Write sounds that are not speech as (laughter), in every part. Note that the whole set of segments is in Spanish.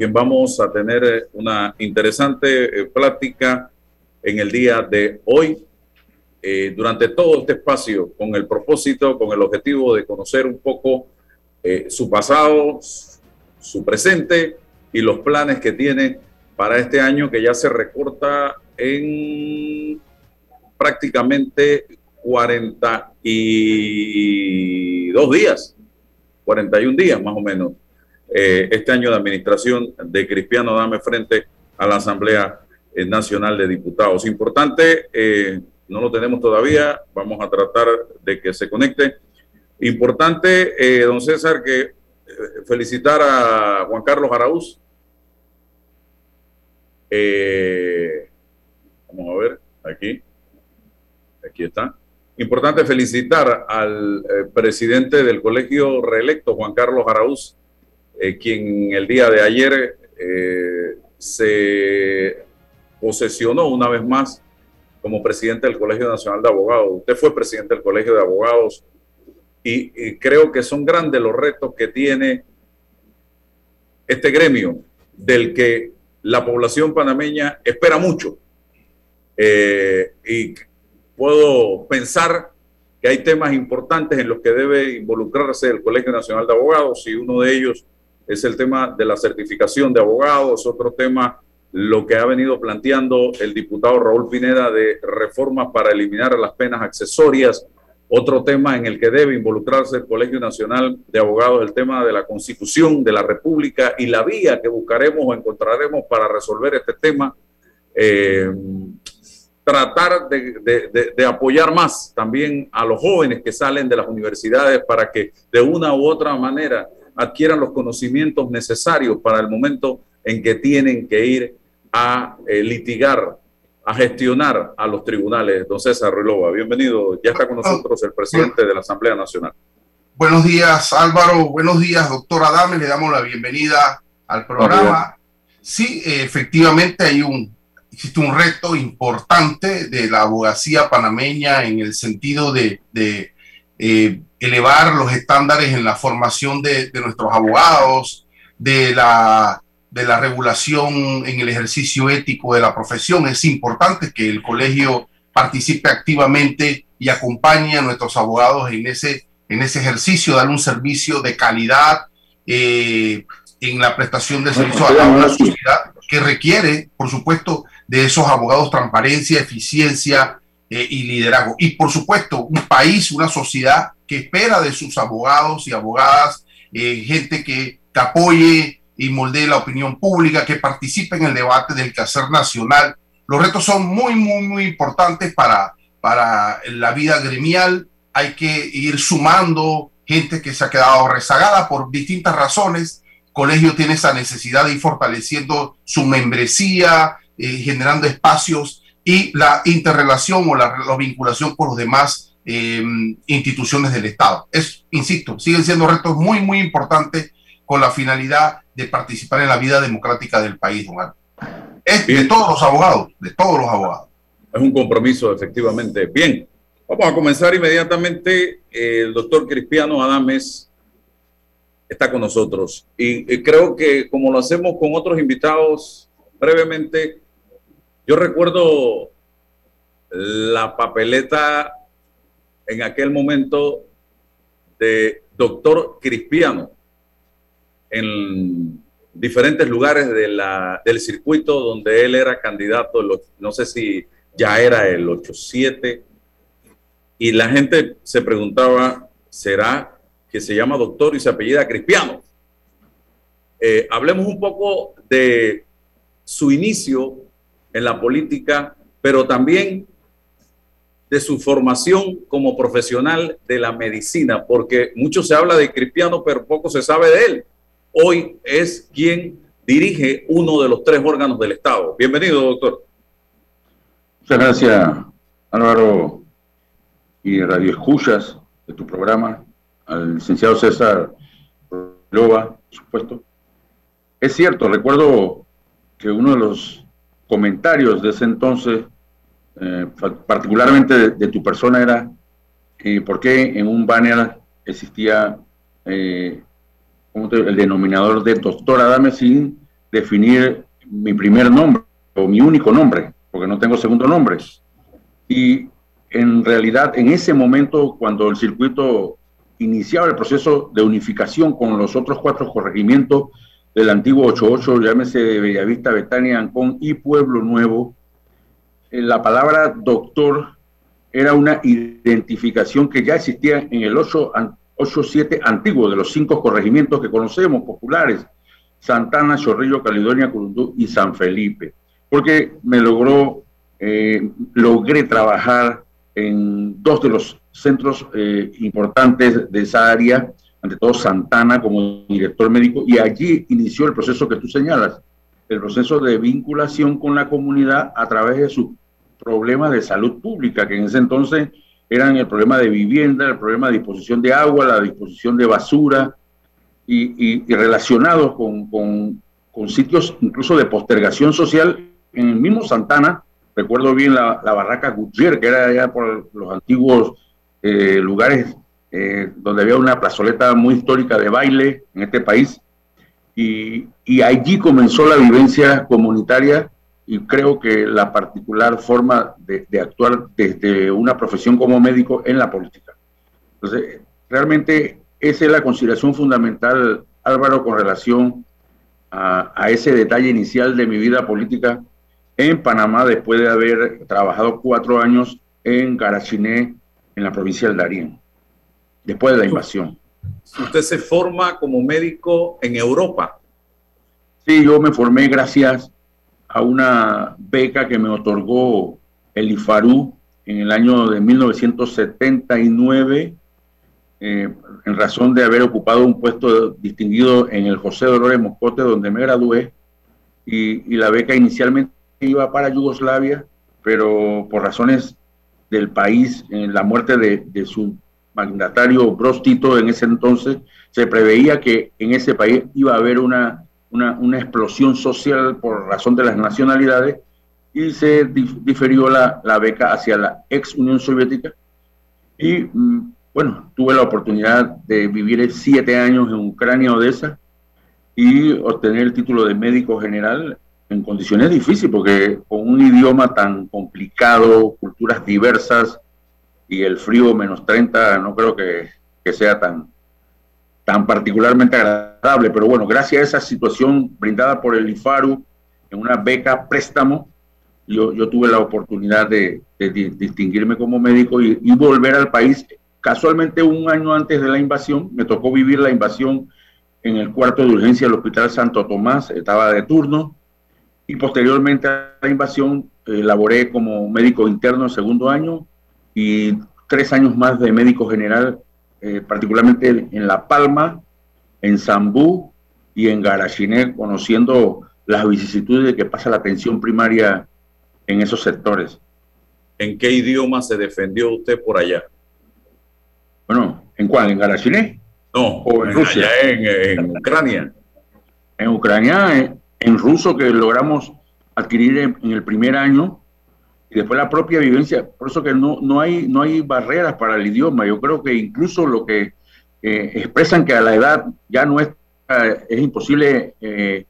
quien vamos a tener eh, una interesante eh, plática en el día de hoy. Eh, durante todo este espacio, con el propósito, con el objetivo de conocer un poco su pasado, su presente y los planes que tiene para este año que ya se recorta en prácticamente 42 días, 41 días más o menos, eh, este año de administración de Cristiano Dame frente a la Asamblea eh, Nacional de Diputados. Importante, eh, no lo tenemos todavía, vamos a tratar de que se conecte. Importante, don César, que felicitar a Juan Carlos Araúz. vamos a ver, aquí, aquí está. Importante felicitar al presidente del colegio reelecto, Juan Carlos Araúz, eh, quien el día de ayer eh, se posesionó una vez más como presidente del Colegio Nacional de Abogados. Usted fue presidente del Colegio de Abogados y, creo que son grandes los retos que tiene este gremio del que la población panameña espera mucho. Eh, y puedo pensar que hay temas importantes en los que debe involucrarse el Colegio Nacional de Abogados y uno de ellos es el tema de la certificación de abogados, otro tema lo que ha venido planteando el diputado Raúl Pineda de reformas para eliminar las penas accesorias, otro tema en el que debe involucrarse el Colegio Nacional de Abogados, el tema de la Constitución de la República y la vía que buscaremos o encontraremos para resolver este tema. Eh, tratar de, de, apoyar más también a los jóvenes que salen de las universidades para que de una u otra manera adquieran los conocimientos necesarios para el momento en que tienen que ir a eh, litigar, a gestionar a los tribunales. Don César Ruilova, bienvenido. Ya está con nosotros el presidente de la Asamblea Nacional. Buenos días, Álvaro. Buenos días, doctor Adame. Le damos la bienvenida al programa. Sí, efectivamente hay un, existe un reto importante de la abogacía panameña en el sentido de, de eh, elevar los estándares en la formación de, nuestros abogados, de la, de la regulación en el ejercicio ético de la profesión. Es importante que el colegio participe activamente y acompañe a nuestros abogados en ese, en ese ejercicio, dar un servicio de calidad eh, en la prestación de servicios a la sociedad que requiere, por supuesto, de esos abogados transparencia, eficiencia eh, y liderazgo. Y por supuesto, un país, una sociedad que espera de sus abogados y abogadas, eh, gente que, apoye y moldee la opinión pública, que participe en el debate del quehacer nacional. Los retos son muy, muy, muy importantes para, para la vida gremial. Hay que ir sumando gente que se ha quedado rezagada por distintas razones. El colegio tiene esa necesidad de ir fortaleciendo su membresía, eh, generando espacios y la interrelación o la, la vinculación con los demás eh, instituciones del Estado. Es, insisto, siguen siendo retos muy, muy importantes con la finalidad de participar en la vida democrática del país, don Es de todos los abogados, de todos los abogados. Es un compromiso, efectivamente. Bien, vamos a comenzar inmediatamente. El doctor Cristiano Adames está con nosotros y creo que como lo hacemos con otros invitados, brevemente, yo recuerdo la papeleta en aquel momento de doctor Cristiano en diferentes lugares del circuito donde él era candidato, no sé si ya era el 8-7, y la gente se preguntaba, ¿será que se llama doctor y se apellida Cristiano? Eh, hablemos un poco de su inicio en la política, pero también de su formación como profesional de la medicina, porque mucho se habla de Cristiano, pero poco se sabe de él. Hoy es quien dirige uno de los tres órganos del Estado. Bienvenido, doctor. Muchas gracias, Álvaro y Radio Escuchas de tu programa, al licenciado César Loba, por supuesto. Es cierto, recuerdo que uno de los comentarios de ese entonces eh, particularmente de, tu persona, era eh, por qué en un banner existía eh, el denominador de doctora Dame sin definir mi primer nombre o mi único nombre, porque no tengo segundo nombre. Y en realidad, en ese momento, cuando el circuito iniciaba el proceso de unificación con los otros cuatro corregimientos del antiguo 88, llámese Bellavista, Betania, Ancón y Pueblo Nuevo, eh, la palabra doctor era una identificación que ya existía en el 8-7 antiguo de los cinco corregimientos que conocemos, populares, Santana, Chorrillo, Caledonia, Curundú y San Felipe, porque me logró, eh, logré trabajar en dos de los centros eh, importantes de esa área, ante todo Santana como director médico, y allí inició el proceso que tú señalas, el proceso de vinculación con la comunidad a través de sus problemas de salud pública, que en ese entonces eran el problema de vivienda, el problema de disposición de agua, la disposición de basura, y, relacionados con, con, sitios incluso de postergación social en el mismo Santana, recuerdo bien la, barraca Gutiérrez, que era allá por los antiguos eh, lugares eh, donde había una plazoleta muy histórica de baile en este país, y, y allí comenzó la vivencia comunitaria y creo que la particular forma de, actuar desde una profesión como médico en la política. Entonces, realmente esa es la consideración fundamental, Álvaro, con relación a, a, ese detalle inicial de mi vida política en Panamá, después de haber trabajado cuatro años en Garachiné, en la provincia del Darién, después de la invasión. Usted se forma como médico en Europa. Sí, yo me formé gracias a una beca que me otorgó el IFARU en el año de 1979, eh, en razón de haber ocupado un puesto distinguido en el José Dolores Moscote, donde me gradué, y, la beca inicialmente iba para Yugoslavia, pero por razones del país, en la muerte de, de su mandatario Brostito en ese entonces, se preveía que en ese país iba a haber una una, una explosión social por razón de las nacionalidades y se diferió la, la, beca hacia la ex Unión Soviética. Y mm, bueno, tuve la oportunidad de vivir siete años en Ucrania, Odessa, y obtener el título de médico general en condiciones difíciles, porque con un idioma tan complicado, culturas diversas y el frío menos 30, no creo que, que sea tan, tan particularmente agradable. Pero bueno, gracias a esa situación brindada por el IFARU en una beca préstamo, yo, yo tuve la oportunidad de, distinguirme como médico y, volver al país. Casualmente un año antes de la invasión, me tocó vivir la invasión en el cuarto de urgencia del Hospital Santo Tomás, estaba de turno, y posteriormente a la invasión eh, laboré como médico interno en segundo año y tres años más de médico general eh, particularmente en La Palma, en Zambú y en Garachiné, conociendo las vicisitudes de que pasa la atención primaria en esos sectores. ¿En qué idioma se defendió usted por allá? Bueno, ¿en cuál? ¿En Garachiné? No, ¿O en, Rusia? en, Ucrania. En Ucrania, en, ruso, que logramos adquirir en el primer año, y después la propia vivencia. Por eso que no, no, hay, no hay barreras para el idioma. Yo creo que incluso lo que eh, expresan que a la edad ya no es, eh, es imposible eh,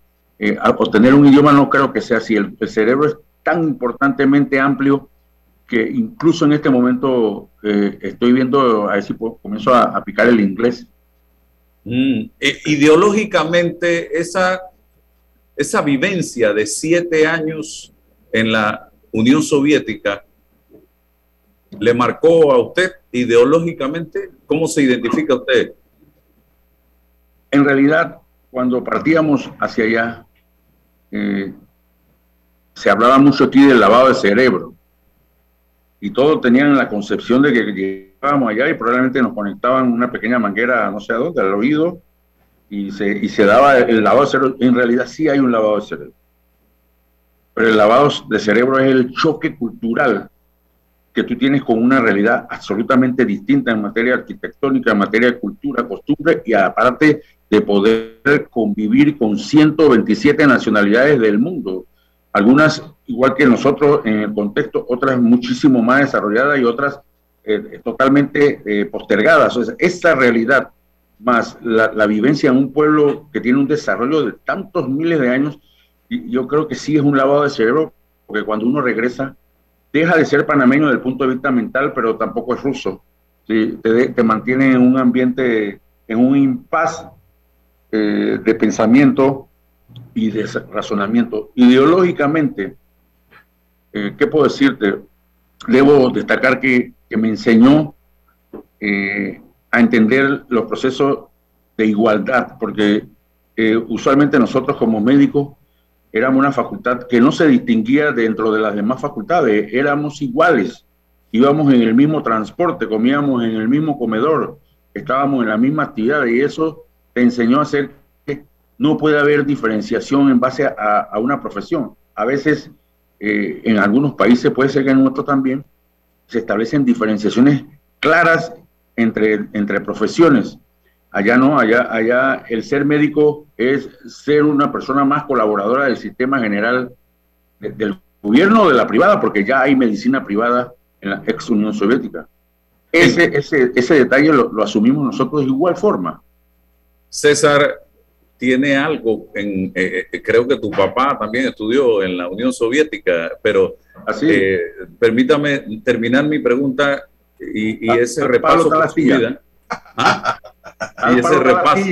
obtener un idioma, no creo que sea así. El, cerebro es tan importantemente amplio que incluso en este momento estoy viendo, a ver si comienzo a, picar el inglés. Mm, ideológicamente, esa, esa vivencia de siete años en la Unión Soviética le marcó a usted ideológicamente? ¿Cómo se identifica usted? En realidad, cuando partíamos hacia allá, eh, se hablaba mucho aquí del lavado de cerebro. Y todos tenían la concepción de que llegábamos allá y probablemente nos conectaban una pequeña manguera, no sé a dónde, al oído, y se, y se daba el lavado de cerebro. En realidad sí hay un lavado de cerebro. Pero el lavado de cerebro es el choque cultural que tú tienes con una realidad absolutamente distinta en materia arquitectónica, en materia de cultura, costumbre y aparte de poder convivir con 127 nacionalidades del mundo. Algunas igual que nosotros en el contexto, otras muchísimo más desarrolladas y otras eh, totalmente eh, postergadas. O sea, esta realidad más la, la vivencia en un pueblo que tiene un desarrollo de tantos miles de años, yo creo que sí es un lavado de cerebro, porque cuando uno regresa, deja de ser panameño desde el punto de vista mental, pero tampoco es ruso. Te, te, mantiene en un ambiente, en un impas eh, de pensamiento y de razonamiento. Ideológicamente, eh, ¿qué puedo decirte? Debo destacar que, que me enseñó eh, a entender los procesos de igualdad, porque usualmente nosotros como médicos éramos una facultad que no se distinguía dentro de las demás facultades, éramos iguales, íbamos en el mismo transporte, comíamos en el mismo comedor, estábamos en la misma actividad y eso te enseñó a hacer que no puede haber diferenciación en base a, una profesión. A veces eh, en algunos países, puede ser que en otros también, se establecen diferenciaciones claras entre, entre profesiones. Allá no, allá, allá el ser médico es ser una persona más colaboradora del sistema general del gobierno o de la privada, porque ya hay medicina privada en la ex Unión Soviética. Ese, ese, ese detalle lo, lo, asumimos nosotros de igual forma. César, tiene algo en, eh, eh, creo que tu papá también estudió en la Unión Soviética, pero Así. Eh, permítame terminar mi pregunta y, y ese repaso vida. ¿Ah? (laughs) (laughs) y ese repaso.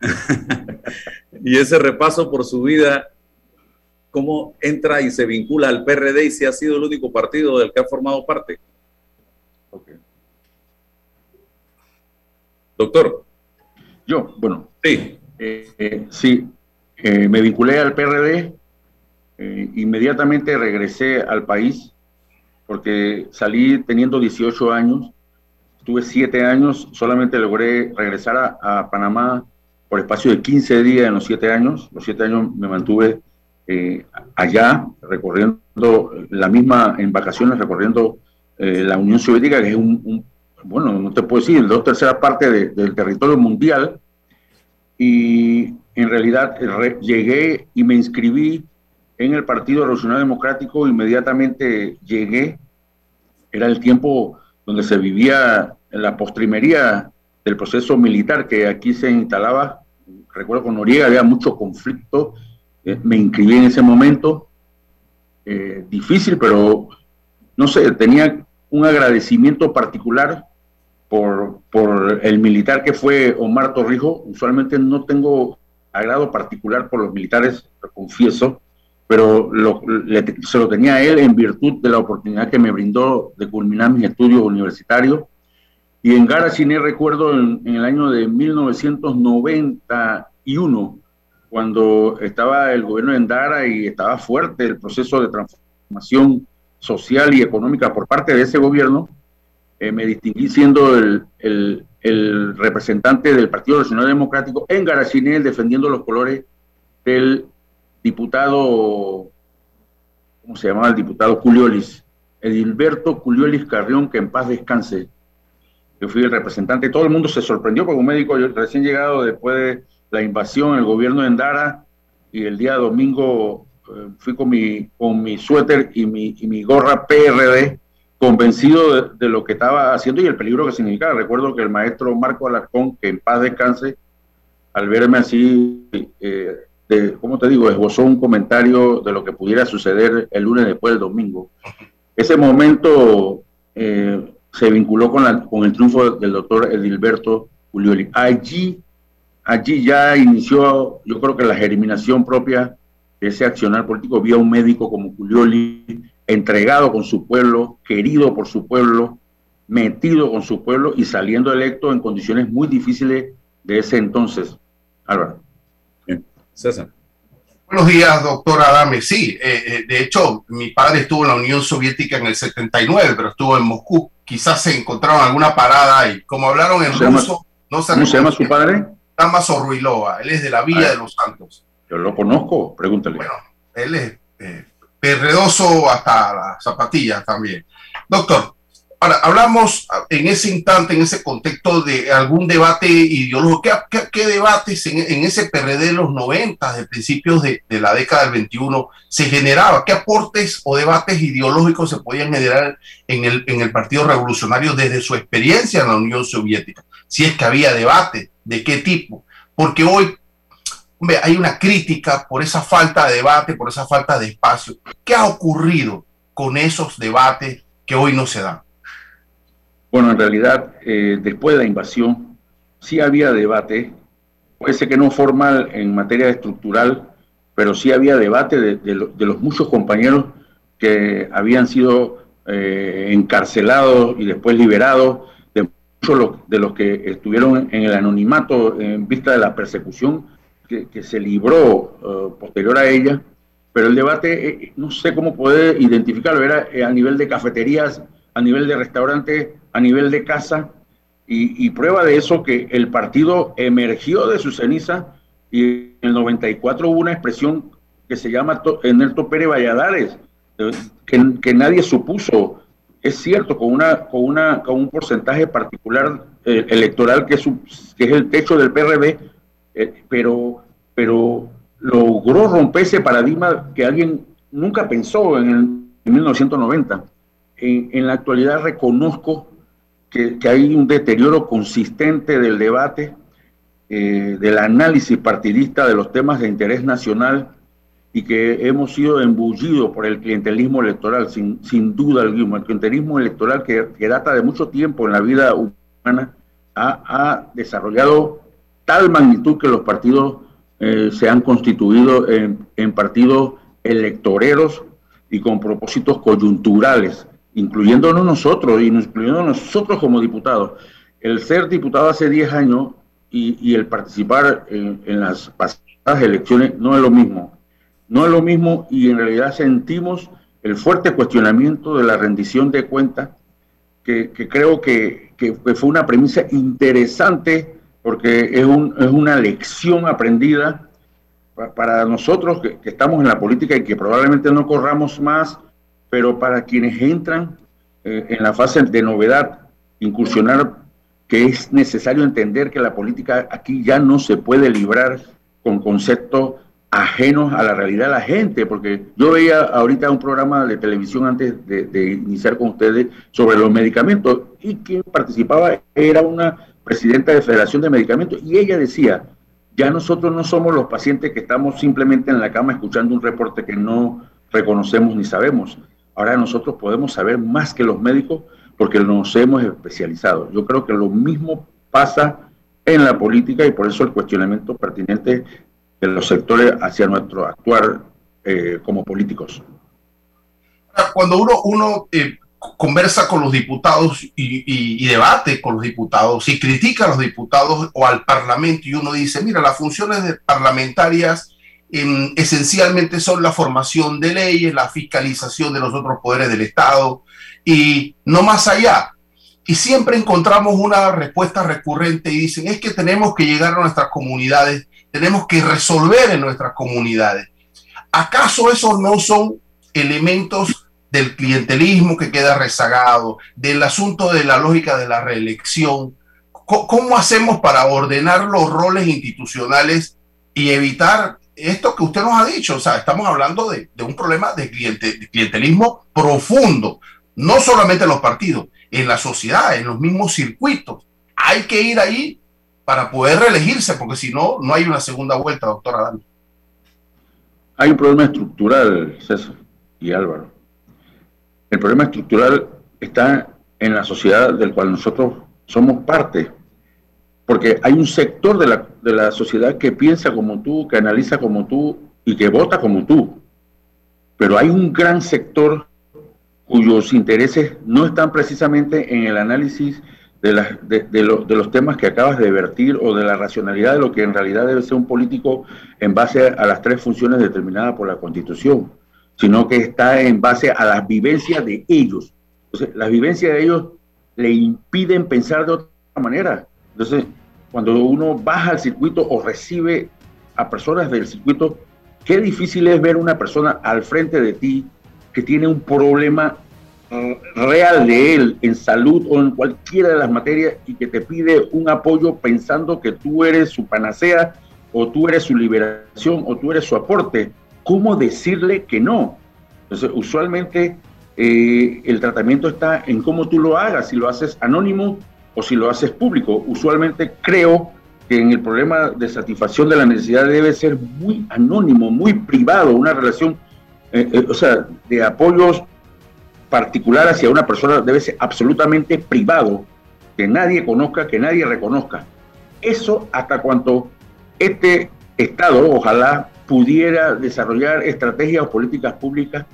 (laughs) y ese repaso por su vida, cómo entra y se vincula al PRD y si ha sido el único partido del que ha formado parte. Okay. Doctor. Yo, bueno. Sí. Eh, sí, eh, me vinculé al PRD, eh, inmediatamente regresé al país, porque salí teniendo 18 años, tuve 7 años, solamente logré regresar a, Panamá por espacio de 15 días en los 7 años, los 7 años me mantuve eh, allá, recorriendo la misma, en vacaciones, recorriendo eh, la Unión Soviética, que es un, bueno, no te puedo decir, dos terceras partes de, del territorio mundial, y en realidad llegué y me inscribí en el Partido Revolucionario Democrático, inmediatamente llegué, era el tiempo donde se vivía la postrimería del proceso militar que aquí se instalaba, recuerdo con Noriega había mucho conflicto, eh, me inscribí en ese momento, eh, difícil, pero no sé, tenía un agradecimiento particular por, por el militar que fue Omar Torrijos. Usualmente no tengo agrado particular por los militares, lo confieso, pero lo, le, se lo tenía a él en virtud de la oportunidad que me brindó de culminar mis estudios universitarios. Y en Garachine recuerdo en, en, el año de 1991, cuando estaba el gobierno de Endara y estaba fuerte el proceso de transformación social y económica por parte de ese gobierno, eh, me distinguí siendo el, representante del Partido Nacional Democrático en Garachinel defendiendo los colores del diputado, ¿cómo se llamaba el diputado? Culiolis, Edilberto Culiolis Carrión, que en paz descanse. Yo fui el representante, todo el mundo se sorprendió como médico yo, recién llegado después de la invasión, el gobierno de Endara, y el día domingo eh, fui con mi, con mi suéter y mi, y mi gorra PRD convencido de, de, lo que estaba haciendo y el peligro que significaba. Recuerdo que el maestro Marco Alarcón, que en paz descanse, al verme así, eh, de, ¿cómo te digo?, esbozó un comentario de lo que pudiera suceder el lunes después del domingo. Ese momento eh, se vinculó con, la, con el triunfo del doctor Edilberto Julioli. Allí, allí ya inició, yo creo que la germinación propia de ese accionar político. vía un médico como Julioli entregado con su pueblo, querido por su pueblo, metido con su pueblo y saliendo electo en condiciones muy difíciles de ese entonces. Álvaro. César. Buenos días, doctor Adame. Sí, eh, eh, de hecho, mi padre estuvo en la Unión Soviética en el 79, pero estuvo en Moscú. Quizás se encontraron alguna parada y como hablaron en ruso, no se ¿Cómo se llama su padre? Damaso Ruilova. Él es de la Villa ah, de los Santos. Yo lo conozco, pregúntale. Bueno, él es eh, perredoso hasta las zapatillas también. Doctor, ahora hablamos en ese instante, en ese contexto de algún debate ideológico. ¿Qué, debates en, ese PRD de los 90, de principios de, la década del 21, se generaba? ¿Qué aportes o debates ideológicos se podían generar en el, en el Partido Revolucionario desde su experiencia en la Unión Soviética? Si es que había debate, ¿de qué tipo? Porque hoy hay una crítica por esa falta de debate, por esa falta de espacio. ¿Qué ha ocurrido con esos debates que hoy no se dan? Bueno, en realidad, eh, después de la invasión, sí había debate, puede que no formal en materia estructural, pero sí había debate de, los muchos compañeros que habían sido eh, encarcelados y después liberados, de muchos de los que estuvieron en el anonimato en vista de la persecución que, se libró eh, posterior a ella, pero el debate, no sé cómo poder identificarlo, era a nivel de cafeterías, a nivel de restaurantes, a nivel de casa, y, y, prueba de eso que el partido emergió de su ceniza y en el 94 hubo una expresión que se llama Nerto Pérez Valladares, que, que, nadie supuso. Es cierto, con, una, con, una, con un porcentaje particular eh, electoral que es, que es el techo del PRD, eh, pero, pero logró romper ese paradigma que alguien nunca pensó en, el, 1990. En, en, la actualidad reconozco que, hay un deterioro consistente del debate, eh, del análisis partidista de los temas de interés nacional y que hemos sido embullidos por el clientelismo electoral, sin, sin duda alguna. El clientelismo electoral que, que, data de mucho tiempo en la vida humana ha, ha desarrollado tal magnitud que los partidos eh, se han constituido en, en partidos electoreros y con propósitos coyunturales, incluyéndonos nosotros y incluyendo nosotros como diputados. El ser diputado hace 10 años y, el participar en, las pasadas elecciones no es lo mismo. No es lo mismo y en realidad sentimos el fuerte cuestionamiento de la rendición de cuentas, que, creo que, fue una premisa interesante porque es, un, es una lección aprendida para nosotros que, estamos en la política y que probablemente no corramos más, pero para quienes entran eh, en la fase de novedad, incursionar que es necesario entender que la política aquí ya no se puede librar con conceptos ajenos a la realidad de la gente, porque yo veía ahorita un programa de televisión antes de, iniciar con ustedes sobre los medicamentos y quien participaba era una presidenta de Federación de Medicamentos y ella decía, ya nosotros no somos los pacientes que estamos simplemente en la cama escuchando un reporte que no reconocemos ni sabemos. Ahora nosotros podemos saber más que los médicos porque nos hemos especializado. Yo creo que lo mismo pasa en la política y por eso el cuestionamiento pertinente de los sectores hacia nuestro actuar eh, como políticos. Cuando uno, eh, conversa con los diputados y, debate con los diputados y critica a los diputados o al Parlamento y uno dice, mira, las funciones parlamentarias em, esencialmente son la formación de leyes, la fiscalización de los otros poderes del Estado, y no más allá. Y siempre encontramos una respuesta recurrente y dicen, es que tenemos que llegar a nuestras comunidades, tenemos que resolver en nuestras comunidades. ¿Acaso esos no son elementos del clientelismo que queda rezagado, del asunto de la lógica de la reelección? ¿Cómo hacemos para ordenar los roles institucionales y evitar esto que usted nos ha dicho? O sea, estamos hablando de, un problema de, de clientelismo profundo, no solamente en los partidos, en la sociedad, en los mismos circuitos. Hay que ir ahí para poder reelegirse, porque si no, no hay una segunda vuelta, doctora Dani. Hay un problema estructural, César y Álvaro. El problema estructural está en la sociedad del cual nosotros somos parte, porque hay un sector de la, de la sociedad que piensa como tú, que analiza como tú y que vota como tú, pero hay un gran sector cuyos intereses no están precisamente en el análisis de, de, los temas que acabas de vertir o de la racionalidad de lo que en realidad debe ser un político en base a las tres funciones determinadas por la Constitución, sino que está en base a las vivencias de ellos. Entonces, las vivencias de ellos le impiden pensar de otra manera. Entonces, cuando uno baja al circuito o recibe a personas del circuito, qué difícil es ver una persona al frente de ti que tiene un problema real de él en salud o en cualquiera de las materias y que te pide un apoyo pensando que tú eres su panacea o tú eres su liberación o tú eres su aporte, ¿cómo decirle que no? Entonces, usualmente eh, el tratamiento está en cómo tú lo hagas, si lo haces anónimo o si lo haces público. Usualmente creo que en el problema de satisfacción de la necesidad debe ser muy anónimo, muy privado, una relación, eh, eh, o sea, de apoyos particular hacia una persona debe ser absolutamente privado, que nadie conozca, que nadie reconozca. Eso hasta cuanto este Estado, ojalá, pudiera desarrollar estrategias o políticas públicas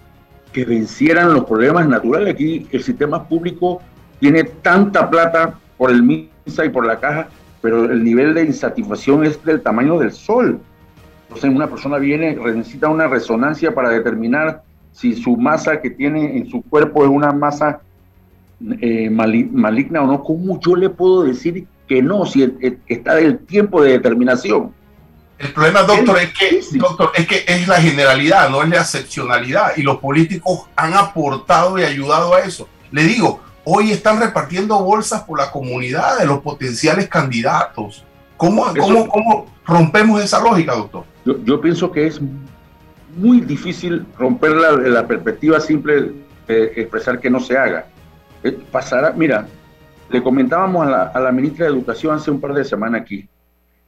que vencieran los problemas naturales. Aquí el sistema público tiene tanta plata por el MISA y por la caja, pero el nivel de insatisfacción es del tamaño del sol. Entonces una persona viene, necesita una resonancia para determinar si su masa que tiene en su cuerpo es una masa eh, maligna o no. ¿Cómo yo le puedo decir que no si está del tiempo de determinación? El problema, doctor, es que, doctor, es que es la generalidad, no es la excepcionalidad. Y los políticos han aportado y ayudado a eso. Le digo, hoy están repartiendo bolsas por la comunidad de los potenciales candidatos. ¿Cómo, cómo, rompemos esa lógica, doctor? Yo, pienso que es muy difícil romper la, la perspectiva simple de expresar que no se haga. Eh, pasará, mira, le comentábamos a la, a la ministra de Educación hace un par de semanas aquí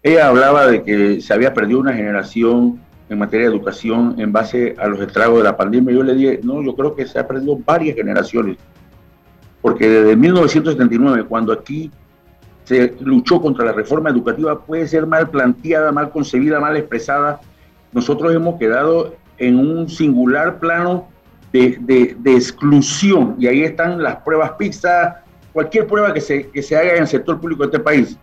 ella hablaba de que se había perdido una generación en materia de educación en base a los estragos de la pandemia. Yo le dije, no, yo creo que se ha perdido varias generaciones, porque desde 1979, cuando aquí se luchó contra la reforma educativa, puede ser mal planteada, mal concebida, mal expresada, nosotros hemos quedado en un singular plano de, exclusión, y ahí están las pruebas PISA, cualquier prueba que se, que se haga en el sector público de este país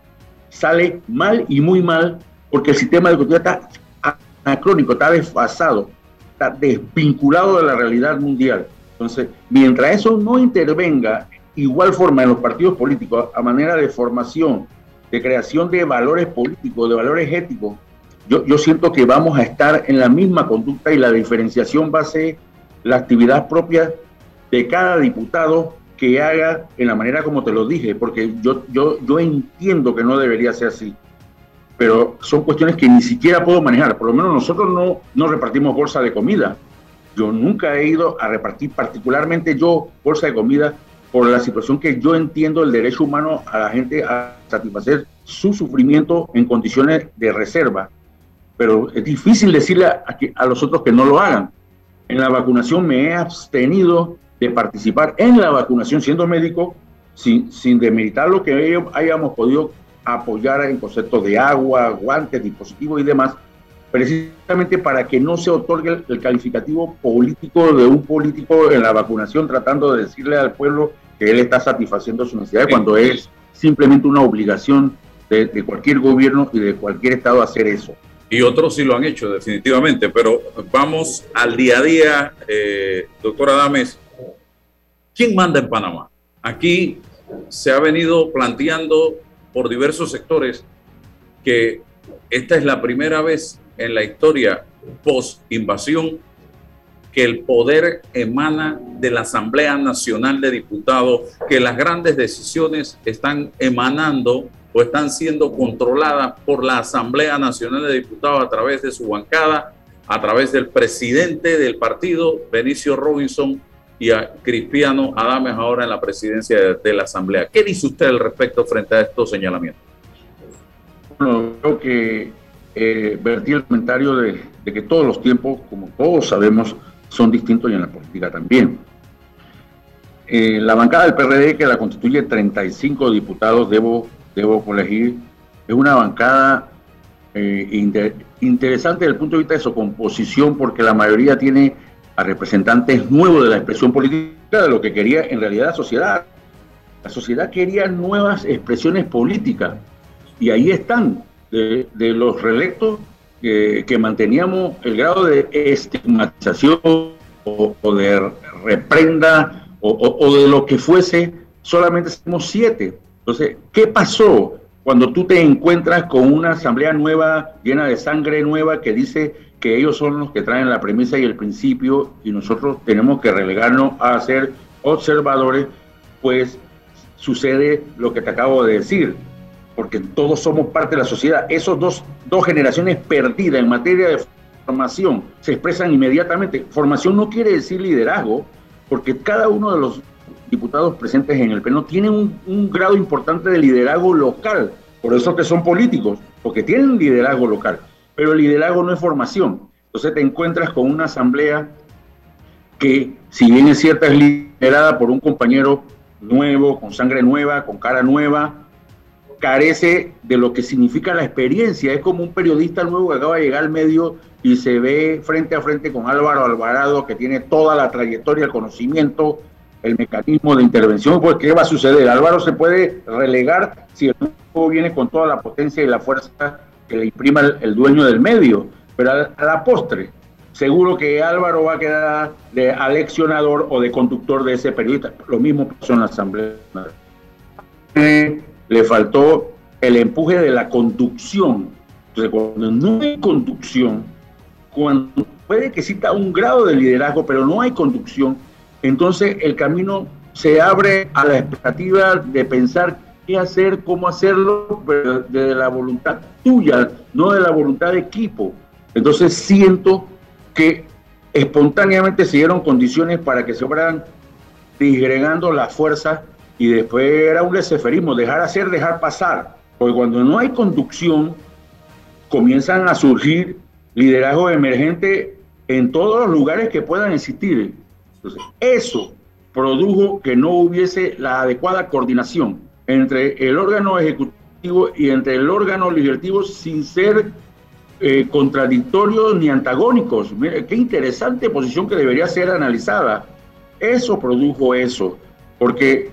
sale mal y muy mal porque el sistema educativo está anacrónico, está desfasado, está desvinculado de la realidad mundial. Entonces, mientras eso no intervenga igual forma en los partidos políticos a manera de formación, de creación de valores políticos, de valores éticos, yo, yo siento que vamos a estar en la misma conducta y la diferenciación va a ser la actividad propia de cada diputado que haga en la manera como te lo dije, porque yo, yo, yo entiendo que no debería ser así, pero son cuestiones que ni siquiera puedo manejar. Por lo menos nosotros no, no repartimos bolsa de comida. Yo nunca he ido a repartir, particularmente yo, bolsa de comida, por la situación que yo entiendo el derecho humano a la gente a satisfacer su sufrimiento en condiciones de reserva. Pero es difícil decirle a, a los otros que no lo hagan. En la vacunación me he abstenido de participar en la vacunación siendo médico sin, sin demeritar lo que hayamos podido apoyar en conceptos de agua, guantes, dispositivos y demás, precisamente para que no se otorgue el, calificativo político de un político en la vacunación tratando de decirle al pueblo que él está satisfaciendo su necesidad cuando es simplemente una obligación de, de, cualquier gobierno y de cualquier estado hacer eso. Y otros sí lo han hecho definitivamente, pero vamos al día a día, eh, doctor Adames, ¿Quién manda en Panamá? Aquí se ha venido planteando por diversos sectores que esta es la primera vez en la historia post-invasión que el poder emana de la Asamblea Nacional de Diputados, que las grandes decisiones están emanando o están siendo controladas por la Asamblea Nacional de Diputados a través de su bancada, a través del presidente del partido, Benicio Robinson, y a Cristiano Adames ahora en la presidencia de, la Asamblea. ¿Qué dice usted al respecto frente a estos señalamientos? Bueno, creo que eh, vertí el comentario de, que todos los tiempos, como todos sabemos, son distintos y en la política también. Eh, la bancada del PRD, que la constituye 35 diputados, debo, debo colegir, es una bancada eh, interesante desde el punto de vista de su composición, porque la mayoría tiene a representantes nuevos de la expresión política de lo que quería en realidad la sociedad. La sociedad quería nuevas expresiones políticas y ahí están, de, los reelectos que, manteníamos el grado de estigmatización o, de reprenda o, de lo que fuese, solamente somos siete. Entonces, ¿qué pasó cuando tú te encuentras con una asamblea nueva, llena de sangre nueva, que dice que ellos son los que traen la premisa y el principio y nosotros tenemos que relegarnos a ser observadores, pues sucede lo que te acabo de decir, porque todos somos parte de la sociedad. Esos dos, dos generaciones perdidas en materia de formación se expresan inmediatamente. Formación no quiere decir liderazgo, porque cada uno de los diputados presentes en el pleno tiene un, un grado importante de liderazgo local, por eso que son políticos porque tienen liderazgo local, pero el liderazgo no es formación. Entonces te encuentras con una asamblea que, si bien es cierta, es liderada por un compañero nuevo, con sangre nueva, con cara nueva, carece de lo que significa la experiencia. Es como un periodista nuevo que acaba de llegar al medio y se ve frente a frente con Álvaro Alvarado, que tiene toda la trayectoria, el conocimiento, el mecanismo de intervención. Pues, ¿qué va a suceder? Álvaro se puede relegar si el nuevo viene con toda la potencia y la fuerza que le imprima el, dueño del medio. Pero a, la postre, seguro que Álvaro va a quedar de aleccionador o de conductor de ese periodista. Lo mismo pasó en la Asamblea. Le faltó el empuje de la conducción. Cuando no hay conducción, cuando puede que exista un grado de liderazgo, pero no hay conducción, entonces el camino se abre a la expectativa de pensar qué hacer, cómo hacerlo, pero de la voluntad tuya, no de la voluntad de equipo. Entonces siento que espontáneamente se dieron condiciones para que se fueran disgregando las fuerzas y después era un leseferismo, dejar hacer, dejar pasar. Porque cuando no hay conducción, comienzan a surgir liderazgo emergente en todos los lugares que puedan existir. Entonces, eso produjo que no hubiese la adecuada coordinación entre el órgano ejecutivo y entre el órgano legislativo sin ser eh, contradictorios ni antagónicos. Qué interesante posición que debería ser analizada. Eso produjo eso, porque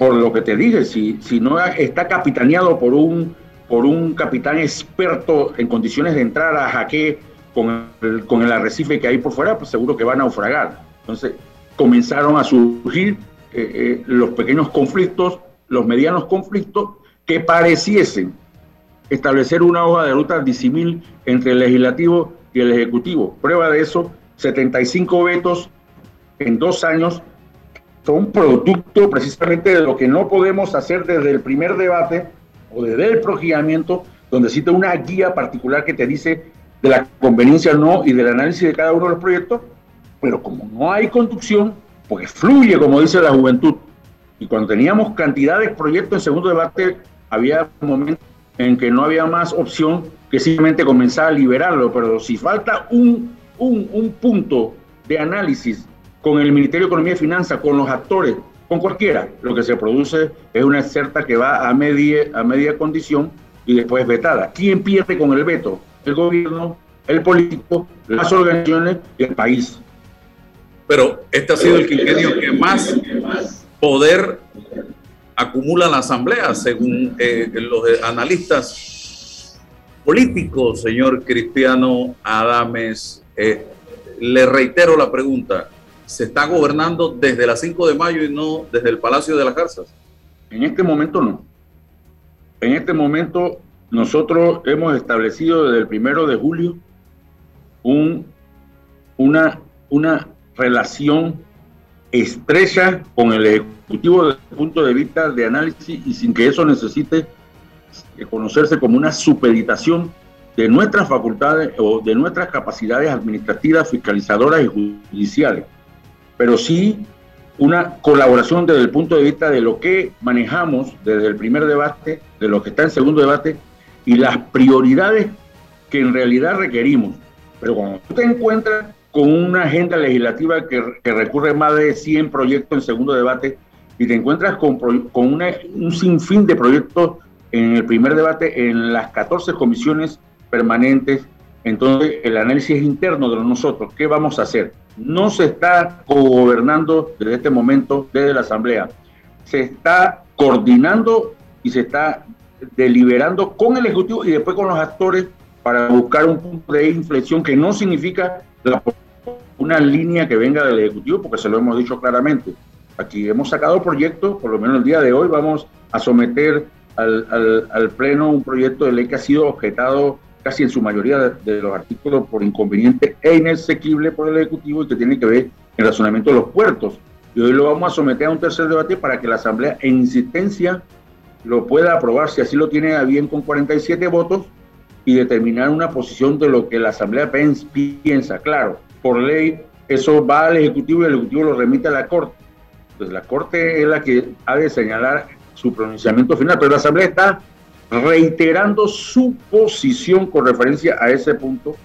por lo que te dije, si, si no está capitaneado por un por un capitán experto en condiciones de entrar a jaque con el, con el arrecife que hay por fuera, pues seguro que va a naufragar. Entonces comenzaron a surgir eh, eh, los pequeños conflictos, los medianos conflictos, que pareciesen establecer una hoja de ruta disimil entre el legislativo y el ejecutivo. Prueba de eso, 75 vetos en dos años son producto precisamente de lo que no podemos hacer desde el primer debate o desde el procedimiento, donde existe una guía particular que te dice de la conveniencia o no y del análisis de cada uno de los proyectos, pero como no hay conducción, pues fluye, como dice la juventud. Y cuando teníamos cantidad de proyectos en segundo debate, había momentos en que no había más opción que simplemente comenzar a liberarlo, pero si falta un, un, un punto de análisis con el Ministerio de Economía y Finanzas, con los actores, con cualquiera. Lo que se produce es una excerta que va a media, a media condición y después vetada. ¿Quién pierde con el veto? El gobierno, el político, las organizaciones y el país. Pero este ha sido el quinquenio que más poder acumula la Asamblea, según eh, los analistas políticos, señor Cristiano Adames. Eh, le reitero la pregunta, se está gobernando desde las 5 de mayo y no desde el Palacio de las Garzas? En este momento no. En este momento nosotros hemos establecido desde el primero de julio un, una, una relación estrecha con el Ejecutivo desde el punto de vista de análisis y sin que eso necesite conocerse como una supeditación de nuestras facultades o de nuestras capacidades administrativas, fiscalizadoras y judiciales pero sí una colaboración desde el punto de vista de lo que manejamos desde el primer debate, de lo que está en segundo debate y las prioridades que en realidad requerimos. Pero cuando tú te encuentras con una agenda legislativa que, recurre más de 100 proyectos en segundo debate y te encuentras con, con un sinfín de proyectos en el primer debate en las 14 comisiones permanentes, entonces el análisis interno de nosotros, ¿qué vamos a hacer? no se está gobernando desde este momento desde la Asamblea. Se está coordinando y se está deliberando con el Ejecutivo y después con los actores para buscar un punto de inflexión que no significa una línea que venga del Ejecutivo, porque se lo hemos dicho claramente. Aquí hemos sacado proyectos, por lo menos el día de hoy vamos a someter al, al Pleno un proyecto de ley que ha sido objetado casi en su mayoría de, los artículos por inconveniente e inexequible por el Ejecutivo y que tiene que ver el razonamiento de los puertos. Y hoy lo vamos a someter a un tercer debate para que la Asamblea en insistencia lo pueda aprobar, si así lo tiene bien con 47 votos, y determinar una posición de lo que la Asamblea piensa. Claro, por ley eso va al Ejecutivo y el Ejecutivo lo remite a la Corte. Entonces la Corte es la que ha de señalar su pronunciamiento final, pero la Asamblea está reiterando su posición con referencia a ese punto.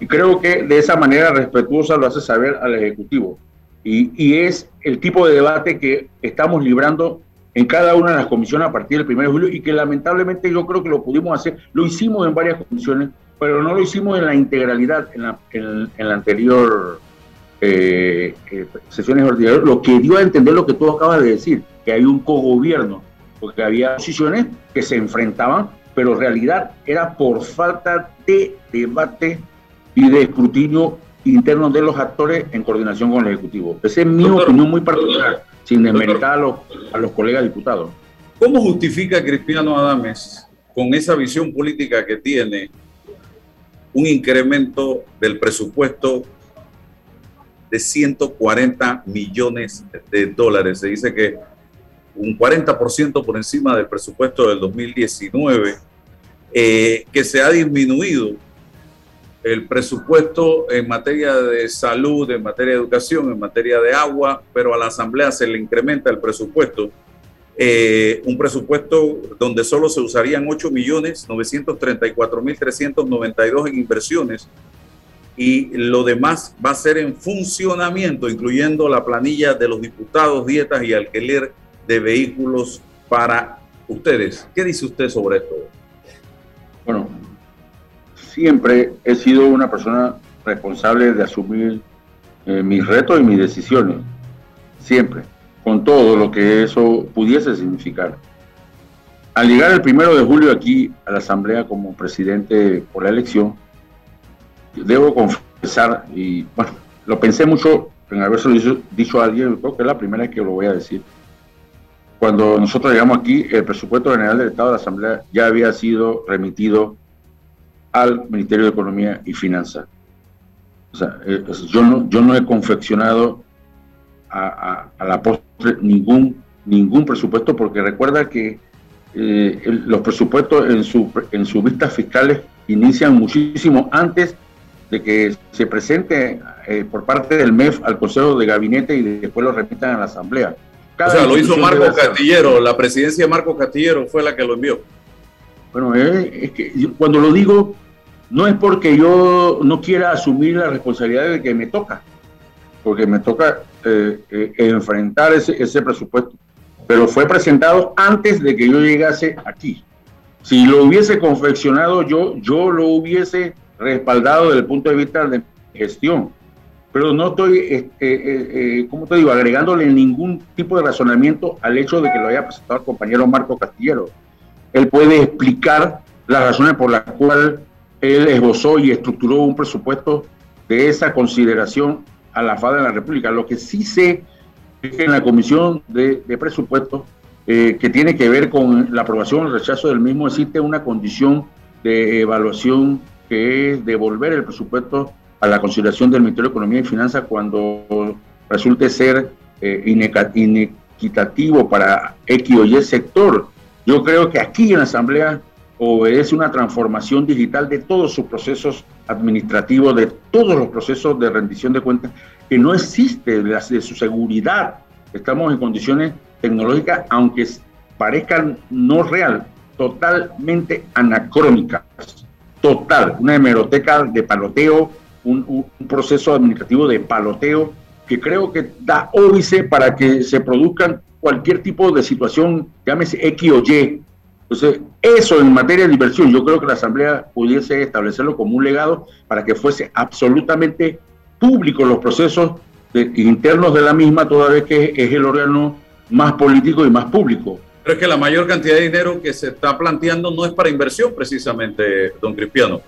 Y creo que de esa manera respetuosa lo hace saber al Ejecutivo. Y, y, es el tipo de debate que estamos librando en cada una de las comisiones a partir del 1 de julio y que lamentablemente yo creo que lo pudimos hacer, lo hicimos en varias comisiones, pero no lo hicimos en la integralidad en la, en, la anterior eh, eh, sesiones ordinarias, lo que dio a entender lo que tú acabas de decir, que hay un cogobierno, porque había posiciones que se enfrentaban, pero en realidad era por falta de debate y de escrutinio interno de los actores en coordinación con el Ejecutivo. Esa es mi opinión muy particular, sin desmeritar a los, a los colegas diputados. ¿Cómo justifica Cristiano Adames, con esa visión política que tiene, un incremento del presupuesto de 140 millones de dólares? Se dice que un 40% por encima del presupuesto del 2019, eh, que se ha disminuido el presupuesto en materia de salud, en materia de educación, en materia de agua, pero a la Asamblea se le incrementa el presupuesto. Eh, un presupuesto donde solo se usarían 8 millones 934 mil 392 en inversiones y lo demás va a ser en funcionamiento, incluyendo la planilla de los diputados, dietas y alquiler de vehículos para ustedes. ¿Qué dice usted sobre esto? Bueno, siempre he sido una persona responsable de asumir eh, mis retos y mis decisiones, siempre, con todo lo que eso pudiese significar. Al llegar el primero de julio aquí a la Asamblea como presidente por la elección, debo confesar, y bueno, lo pensé mucho en haberse dicho, dicho a alguien, creo que es la primera vez que lo voy a decir. Cuando nosotros llegamos aquí, el presupuesto general del Estado de la Asamblea ya había sido remitido al Ministerio de Economía y Finanzas. O sea, eh, yo no, yo no he confeccionado a, la postre ningún, ningún presupuesto porque recuerda que eh, los presupuestos en, su, en sus vistas fiscales inician muchísimo antes de que se presente eh, por parte del MEF al Consejo de Gabinete y después lo remitan a la Asamblea. O sea, lo hizo Marco Castillero, la presidencia de Marco Castillero fue la que lo envió. Bueno, es que cuando lo digo, no es porque yo no quiera asumir la responsabilidad de que me toca, porque me toca eh, eh, enfrentar ese, ese presupuesto, pero fue presentado antes de que yo llegase aquí. Si lo hubiese confeccionado yo, yo lo hubiese respaldado desde el punto de vista de gestión, pero no estoy, eh, eh ¿cómo te digo?, agregándole ningún tipo de razonamiento al hecho de que lo haya presentado el compañero Marco Castillero. Él puede explicar las razones por las cuales él esbozó y estructuró un presupuesto de esa consideración a la FAD de la República. Lo que sí sé es que en la Comisión de, de Presupuestos, eh, que tiene que ver con la aprobación o el rechazo del mismo, existe una condición de evaluación que es devolver el presupuesto a la consideración del Ministerio de Economía y Finanzas cuando resulte ser eh, inequitativo para X o Y sector. Yo creo que aquí en la Asamblea obedece una transformación digital de todos sus procesos administrativos, de todos los procesos de rendición de cuentas, que no existe de su seguridad. Estamos en condiciones tecnológicas, aunque parezcan no real, totalmente anacrónicas. Total, una hemeroteca de paloteo, un, proceso administrativo de paloteo que creo que da óbice para que se produzcan cualquier tipo de situación, llámese X o Y, entonces, eso en materia de inversión, yo creo que la Asamblea pudiese establecerlo como un legado para que fuese absolutamente público los procesos internos de la misma, toda vez que es el órgano más político y más público. Pero es que la mayor cantidad de dinero que se está planteando no es para inversión precisamente, don Cristiano.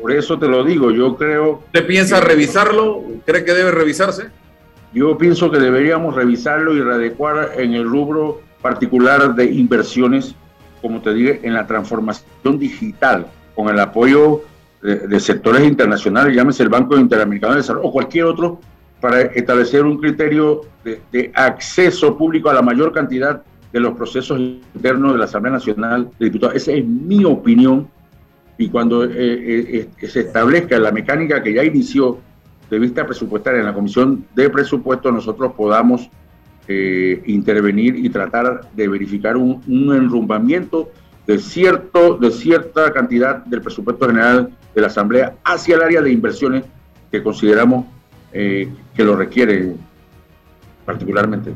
Por eso te lo digo, yo creo... ¿Usted piensa revisarlo? ¿Cree que debe revisarse? Yo pienso que deberíamos revisarlo y readecuar en el rubro particular de inversiones como te dije, en la transformación digital, con el apoyo de, sectores internacionales, llámese el Banco Interamericano de Desarrollo o cualquier otro, para establecer un criterio de, acceso público a la mayor cantidad de los procesos internos de la Asamblea Nacional de Diputados. Esa es mi opinión. Y cuando eh, eh, se establezca la mecánica que ya inició de vista presupuestaria en la Comisión de Presupuestos, nosotros podamos eh, intervenir y tratar de verificar un, enrumbamiento de, cierto, de cierta cantidad del presupuesto general de la Asamblea hacia el área de inversiones que consideramos que lo requiere particularmente.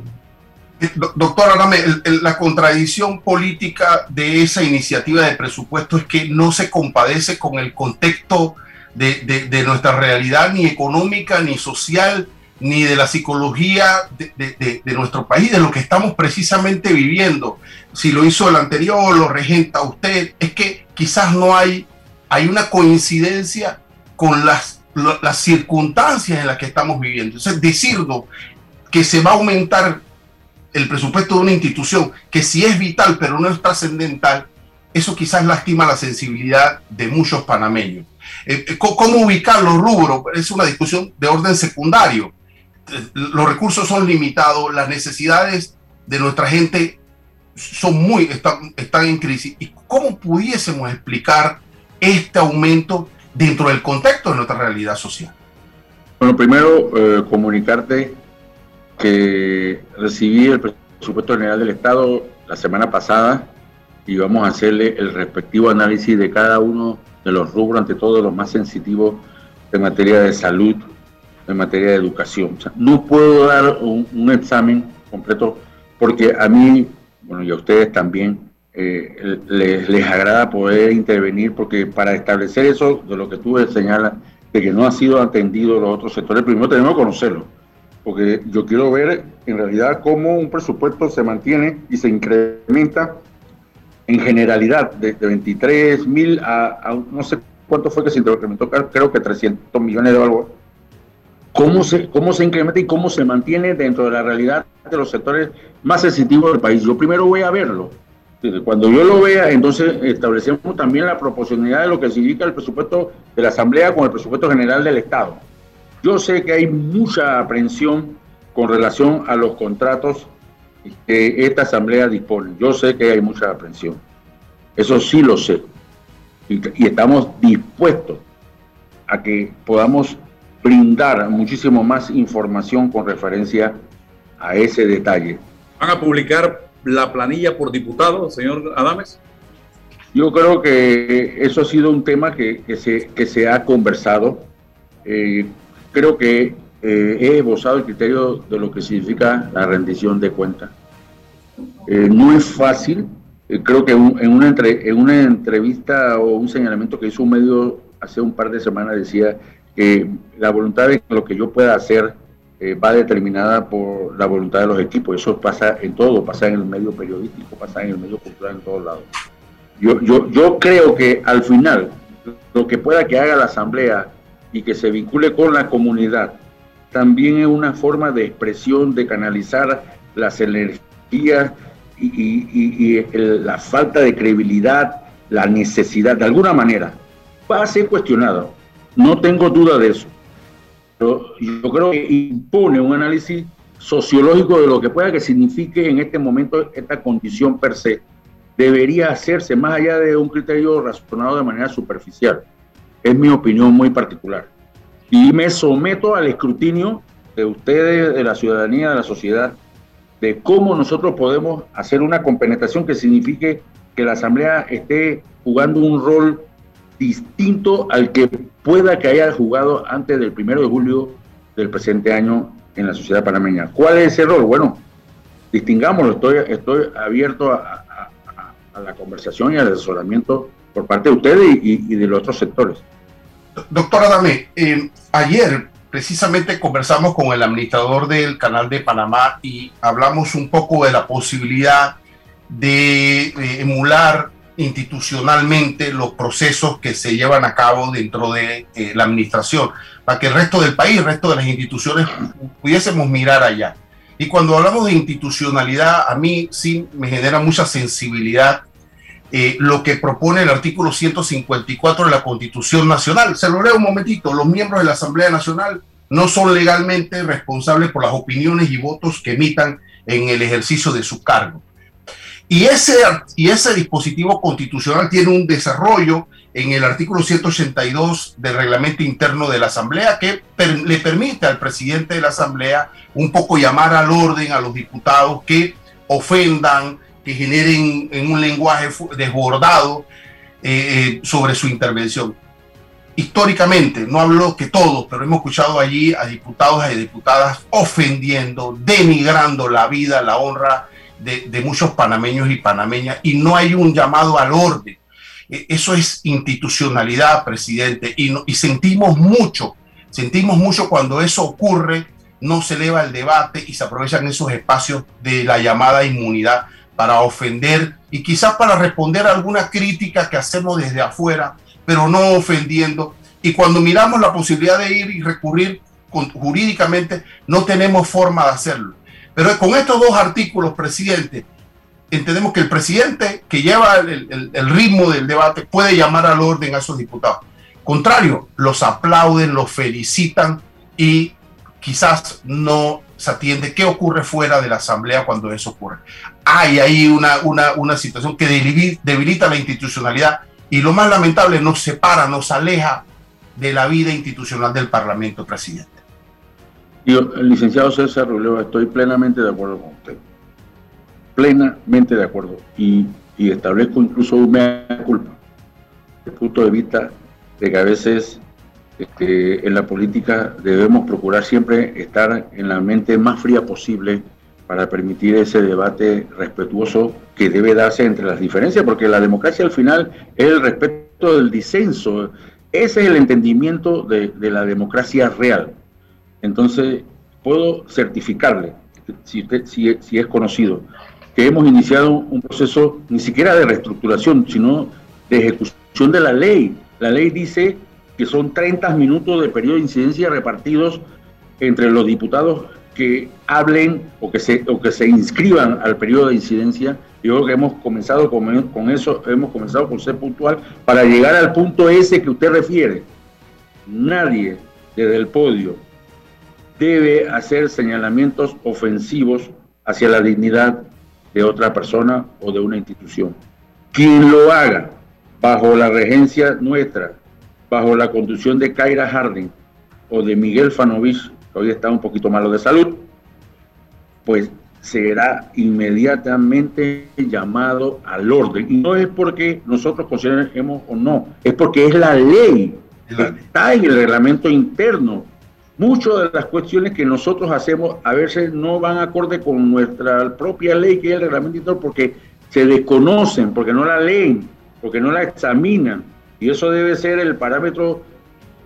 Eh, doctor Arame, la contradicción política de esa iniciativa de presupuesto es que no se compadece con el contexto de, de nuestra realidad, ni económica, ni social, ni de la psicología de, nuestro país, de lo que estamos precisamente viviendo. Si lo hizo el anterior, lo regenta usted, es que quizás no hay, hay una coincidencia con las, las circunstancias en las que estamos viviendo. Entonces, decirlo que se va a aumentar el presupuesto de una institución, que sí es vital, pero no es trascendental, eso quizás lastima la sensibilidad de muchos panameños. Eh, eh, ¿Cómo ubicar los rubros? Es una discusión de orden secundario los recursos son limitados, las necesidades de nuestra gente son muy, están, están en crisis. ¿Y cómo pudiésemos explicar este aumento dentro del contexto de nuestra realidad social? Bueno, primero eh, comunicarte que recibí el presupuesto general del Estado la semana pasada y vamos a hacerle el respectivo análisis de cada uno de los rubros, ante todo los más sensitivos en materia de salud, en materia de educación. no puedo dar un, examen completo porque a mí, bueno, y a ustedes también, eh, les, les, agrada poder intervenir porque para establecer eso de lo que tú señalas, de que no ha sido atendido los otros sectores, primero tenemos que conocerlo, porque yo quiero ver en realidad cómo un presupuesto se mantiene y se incrementa en generalidad de, 23 mil a, no sé cuánto fue que se incrementó, creo que 300 millones de dólares cómo se, cómo se incrementa y cómo se mantiene dentro de la realidad de los sectores más sensitivos del país. Yo primero voy a verlo. Cuando yo lo vea, entonces establecemos también la proporcionalidad de lo que significa el presupuesto de la Asamblea con el presupuesto general del Estado. Yo sé que hay mucha aprensión con relación a los contratos que esta Asamblea dispone. Yo sé que hay mucha aprensión. Eso sí lo sé. Y, y estamos dispuestos a que podamos brindar muchísimo más información con referencia a ese detalle. ¿Van a publicar la planilla por diputado, señor Adames? Yo creo que eso ha sido un tema que, se, que se ha conversado. Eh, creo que eh, he esbozado el criterio de lo que significa la rendición de cuentas. Eh, no es fácil. creo que en, una entre, en una entrevista o un señalamiento que hizo un medio hace un par de semanas decía que la voluntad de lo que yo pueda hacer eh, va determinada por la voluntad de los equipos. Eso pasa en todo, pasa en el medio periodístico, pasa en el medio cultural, en todos lados. Yo, yo, yo creo que al final, lo que pueda que haga la Asamblea y que se vincule con la comunidad, también es una forma de expresión, de canalizar las energías y, y la falta de credibilidad, la necesidad, de alguna manera, va a ser cuestionado no tengo duda de eso. Pero yo creo que impone un análisis sociológico de lo que pueda que signifique en este momento esta condición per se. Debería hacerse más allá de un criterio razonado de manera superficial. Es mi opinión muy particular. Y me someto al escrutinio de ustedes, de la ciudadanía, de la sociedad, de cómo nosotros podemos hacer una compenetración que signifique que la Asamblea esté jugando un rol distinto al que pueda que haya jugado antes del primero de julio del presente año en la sociedad panameña. ¿Cuál es ese rol? Bueno, distingámoslo, estoy, estoy abierto a, la conversación y al asesoramiento por parte de ustedes y, de los otros sectores. Doctora Dame, eh, ayer precisamente conversamos con el administrador del canal de Panamá y hablamos un poco de la posibilidad de emular institucionalmente los procesos que se llevan a cabo dentro de eh, la administración, para que el resto del país, el resto de las instituciones pudiésemos mirar allá. Y cuando hablamos de institucionalidad, a mí sí me genera mucha sensibilidad eh, lo que propone el artículo 154 de la Constitución Nacional. Se lo leo un momentito. Los miembros de la Asamblea Nacional no son legalmente responsables por las opiniones y votos que emitan en el ejercicio de su cargo y ese, y ese dispositivo constitucional tiene un desarrollo en el artículo 182 del reglamento interno de la Asamblea que le permite al presidente de la Asamblea un poco llamar al orden a los diputados que ofendan, que generen en un lenguaje desbordado eh, sobre su intervención. Históricamente, no hablo que todos, pero hemos escuchado allí a diputados y diputadas ofendiendo, denigrando la vida, la honra de, muchos panameños y panameñas, y no hay un llamado al orden. E, eso es institucionalidad, presidente, y sentimos mucho, sentimos mucho cuando eso ocurre, no se eleva el debate y se aprovechan esos espacios de la llamada inmunidad para ofender y quizás para responder a alguna crítica que hacemos desde afuera, pero no ofendiendo. Y cuando miramos la posibilidad de ir y recurrir jurídicamente, no tenemos forma de hacerlo. Pero con estos dos artículos, presidente, entendemos que el presidente que lleva el, el ritmo del debate puede llamar al orden a esos diputados. Contrario, los aplauden, los felicitan y quizás no se atiende qué ocurre fuera de la asamblea cuando eso ocurre. Hay ahí una, una, una situación que debilita la institucionalidad y lo más lamentable nos separa, nos aleja de la vida institucional del Parlamento, presidente. Yo, licenciado César Ruleo, estoy plenamente de acuerdo con usted. Plenamente de acuerdo. Y, y establezco incluso una culpa. Desde el punto de vista de que a veces este, en la política debemos procurar siempre estar en la mente más fría posible para permitir ese debate respetuoso que debe darse entre las diferencias, porque la democracia al final es el respeto del disenso. Ese es el entendimiento de, la democracia real. Entonces, puedo certificarle, si, usted, si, si es conocido, que hemos iniciado un proceso ni siquiera de reestructuración, sino de ejecución de la ley. La ley dice que son 30 minutos de periodo de incidencia repartidos entre los diputados que hablen o que se, o que se inscriban al periodo de incidencia. Yo creo que hemos comenzado con, con eso, hemos comenzado con ser puntual para llegar al punto ese que usted refiere. Nadie desde el podio debe hacer señalamientos ofensivos hacia la dignidad de otra persona o de una institución. Quien lo haga bajo la regencia nuestra bajo la conducción de Kaira Harding o de Miguel Fanovich, que hoy está un poquito malo de salud, pues será inmediatamente llamado al orden. Y no es porque nosotros consideremos o no, es porque es la ley, está en el reglamento interno. Muchas de las cuestiones que nosotros hacemos a veces no van acorde con nuestra propia ley, que es el reglamento interno, porque se desconocen, porque no la leen, porque no la examinan. Y eso debe ser el parámetro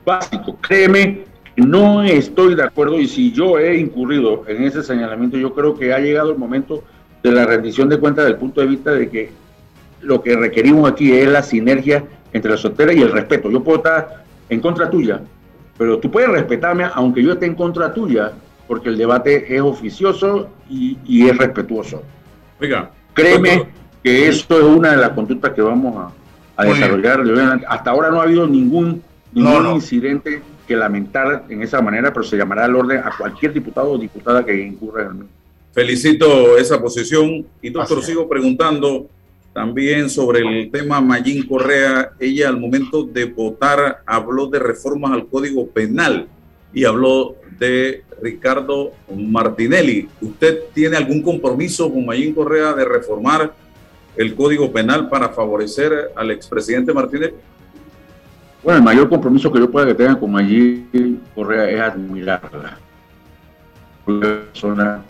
básico. Créeme, no estoy de acuerdo y si yo he incurrido en ese señalamiento, yo creo que ha llegado el momento de la rendición de cuentas del punto de vista de que lo que requerimos aquí es la sinergia entre la soltera y el respeto. Yo puedo estar en contra tuya, pero tú puedes respetarme aunque yo esté en contra tuya, porque el debate es oficioso y, es respetuoso. Oiga, créeme que esto es una de las conductas que vamos a, a desarrollar. Hasta ahora no ha habido ningún, ningún incidente que lamentar en esa manera, pero se llamará al orden a cualquier diputado o diputada que incurra en el mismo. Felicito esa posición y doctor, sigo preguntando también sobre el tema Mayín Correa. Ella al momento de votar habló de reformas al Código Penal y habló de Ricardo Martinelli. ¿Usted tiene algún compromiso con Mayín Correa de reformar el Código Penal para favorecer al expresidente Martínez? Bueno, el mayor compromiso que yo pueda que tenga con Mayín Correa es admirarla. Una persona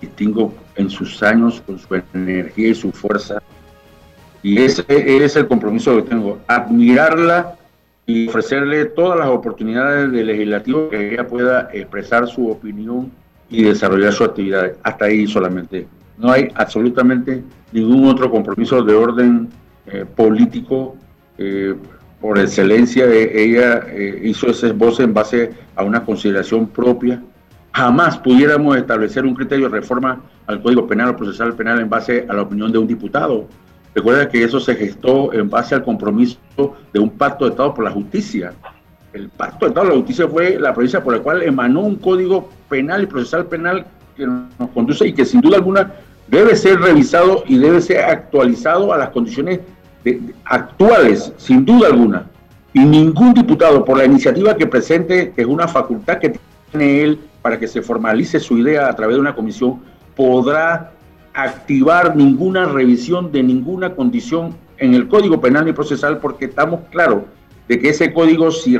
distingo en sus años con su energía y su fuerza. Y ese es el compromiso que tengo, admirarla y ofrecerle todas las oportunidades de legislativo que ella pueda expresar su opinión y desarrollar su actividad. Hasta ahí solamente no hay absolutamente ningún otro compromiso de orden eh, político. Eh, por excelencia, ella eh, hizo ese voz en base a una consideración propia. Jamás pudiéramos establecer un criterio de reforma al Código Penal o Procesal Penal en base a la opinión de un diputado. Recuerda que eso se gestó en base al compromiso de un pacto de Estado por la justicia. El pacto de Estado por la justicia fue la provincia por la cual emanó un código penal y procesal penal que nos conduce y que sin duda alguna debe ser revisado y debe ser actualizado a las condiciones actuales, sin duda alguna. Y ningún diputado, por la iniciativa que presente, que es una facultad que tiene él para que se formalice su idea a través de una comisión, podrá activar ninguna revisión de ninguna condición en el Código Penal y Procesal porque estamos claros de que ese código, si,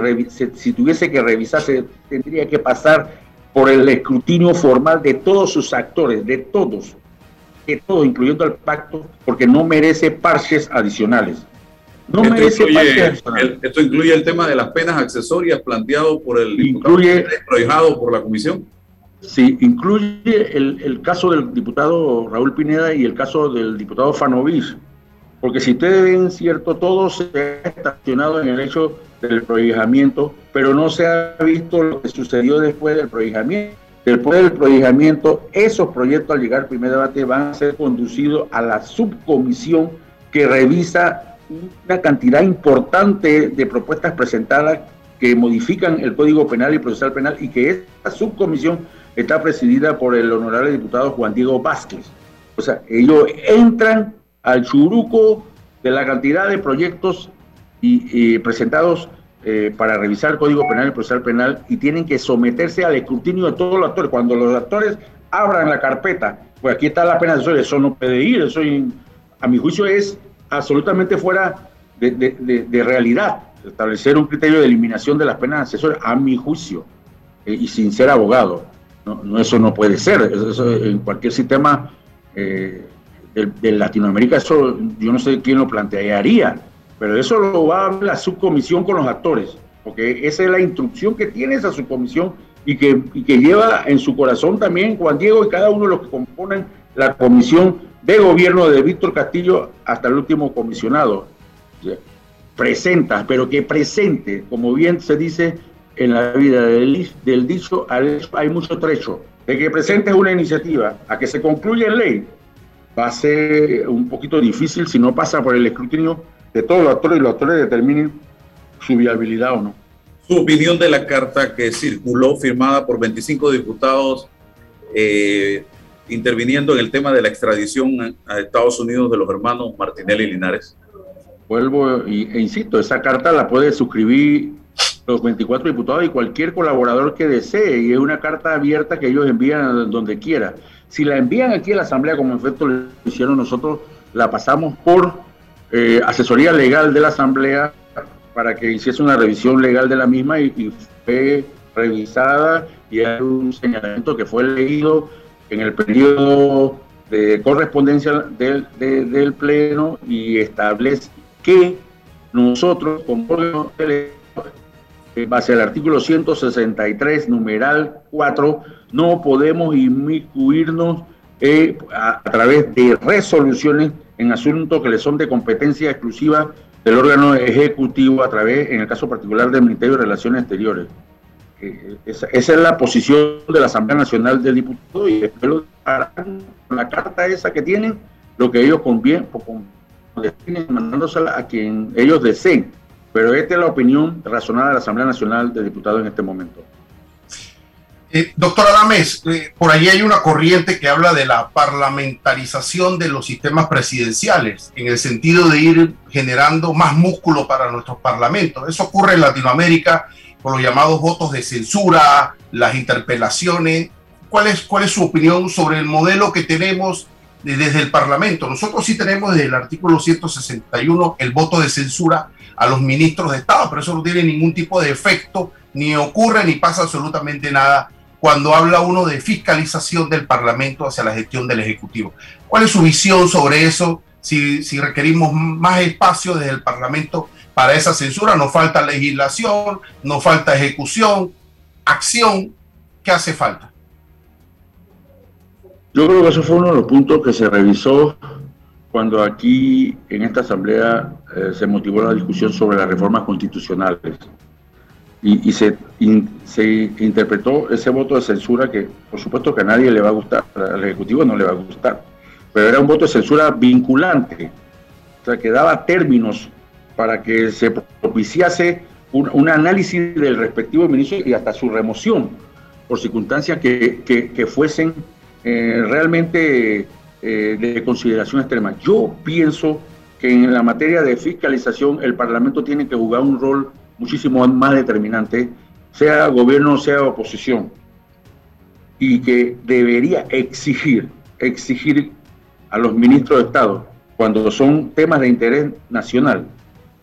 si tuviese que revisarse, tendría que pasar por el escrutinio formal de todos sus actores, de todos, de todos, incluyendo el pacto, porque no merece parches adicionales. No esto merece incluye, esto incluye el tema de las penas accesorias planteado por el incluye, diputado por la comisión. Sí, incluye el, el, caso del diputado Raúl Pineda y el caso del diputado Fanovich, porque si ustedes ven cierto, todo se ha estacionado en el hecho del prohijamiento, pero no se ha visto lo que sucedió después del prohijamiento. Después del prohijamiento, esos proyectos al llegar al primer debate van a ser conducidos a la subcomisión que revisa una cantidad importante de propuestas presentadas que modifican el Código Penal y Procesal Penal y que esta subcomisión está presidida por el honorable diputado Juan Diego Vázquez. O sea, ellos entran al churuco de la cantidad de proyectos y, presentados eh, para revisar el Código Penal y Procesal Penal y tienen que someterse al escrutinio de todos los actores. Cuando los actores abran la carpeta, pues aquí está la pena de eso no puede ir, eso a mi juicio es absolutamente fuera de, realidad establecer un criterio de eliminación de las penas accesorias, a mi juicio, eh, y sin ser abogado. No, eso no puede ser. Eso, en cualquier sistema eh, de, Latinoamérica, eso yo no sé quién lo plantearía, pero eso lo va a la subcomisión con los actores, porque esa es la instrucción que tiene esa subcomisión y que, y que lleva en su corazón también Juan Diego y cada uno de los que componen la comisión de gobierno de Víctor Castillo hasta el último comisionado. Presenta, pero que presente, como bien se dice en la vida del, del dicho, hay mucho trecho. De que presente una iniciativa a que se concluya en ley, va a ser un poquito difícil si no pasa por el escrutinio de todos los actores y los actores determinen su viabilidad o no. Su opinión de la carta que circuló firmada por 25 diputados eh, interviniendo en el tema de la extradición a Estados Unidos de los hermanos Martinelli y Linares. Vuelvo e insisto, esa carta la puede suscribir los 24 diputados y cualquier colaborador que desee, y es una carta abierta que ellos envían donde quiera. Si la envían aquí a la Asamblea, como en efecto lo hicieron nosotros, la pasamos por eh, asesoría legal de la Asamblea para que hiciese una revisión legal de la misma y, fue revisada y hay un señalamiento que fue leído en el periodo de correspondencia del, del Pleno y establece que nosotros, como en base al artículo 163, numeral 4, no podemos inmiscuirnos eh, a, través de resoluciones en asuntos que le son de competencia exclusiva del órgano ejecutivo a través, en el caso particular del Ministerio de Relaciones Exteriores. Eh, esa, es la posición de la Asamblea Nacional del Diputado y espero la carta esa que tienen, lo que ellos convienen, mandándosela a quien ellos deseen pero esta es la opinión razonada de la Asamblea Nacional de Diputados en este momento. Eh, doctor Adames, eh, por ahí hay una corriente que habla de la parlamentarización de los sistemas presidenciales, en el sentido de ir generando más músculo para nuestros parlamentos. Eso ocurre en Latinoamérica con los llamados votos de censura, las interpelaciones. ¿Cuál es, cuál es su opinión sobre el modelo que tenemos desde el Parlamento? Nosotros sí tenemos desde el artículo 161 el voto de censura a los ministros de Estado, pero eso no tiene ningún tipo de efecto, ni ocurre ni pasa absolutamente nada cuando habla uno de fiscalización del Parlamento hacia la gestión del Ejecutivo. ¿Cuál es su visión sobre eso? Si, requerimos más espacio desde el Parlamento para esa censura, nos falta legislación, nos falta ejecución, acción, ¿qué hace falta? Yo creo que eso fue uno de los puntos que se revisó cuando aquí en esta asamblea eh, se motivó la discusión sobre las reformas constitucionales y, se, interpretó ese voto de censura que por supuesto que a nadie le va a gustar, al Ejecutivo no le va a gustar, pero era un voto de censura vinculante, o sea, que daba términos para que se propiciase un, análisis del respectivo ministro y hasta su remoción por circunstancias que, que, fuesen eh, realmente eh, de consideración extrema. Yo pienso que en la materia de fiscalización el Parlamento tiene que jugar un rol muchísimo más determinante, sea gobierno o sea oposición, y que debería exigir, exigir a los ministros de Estado cuando son temas de interés nacional,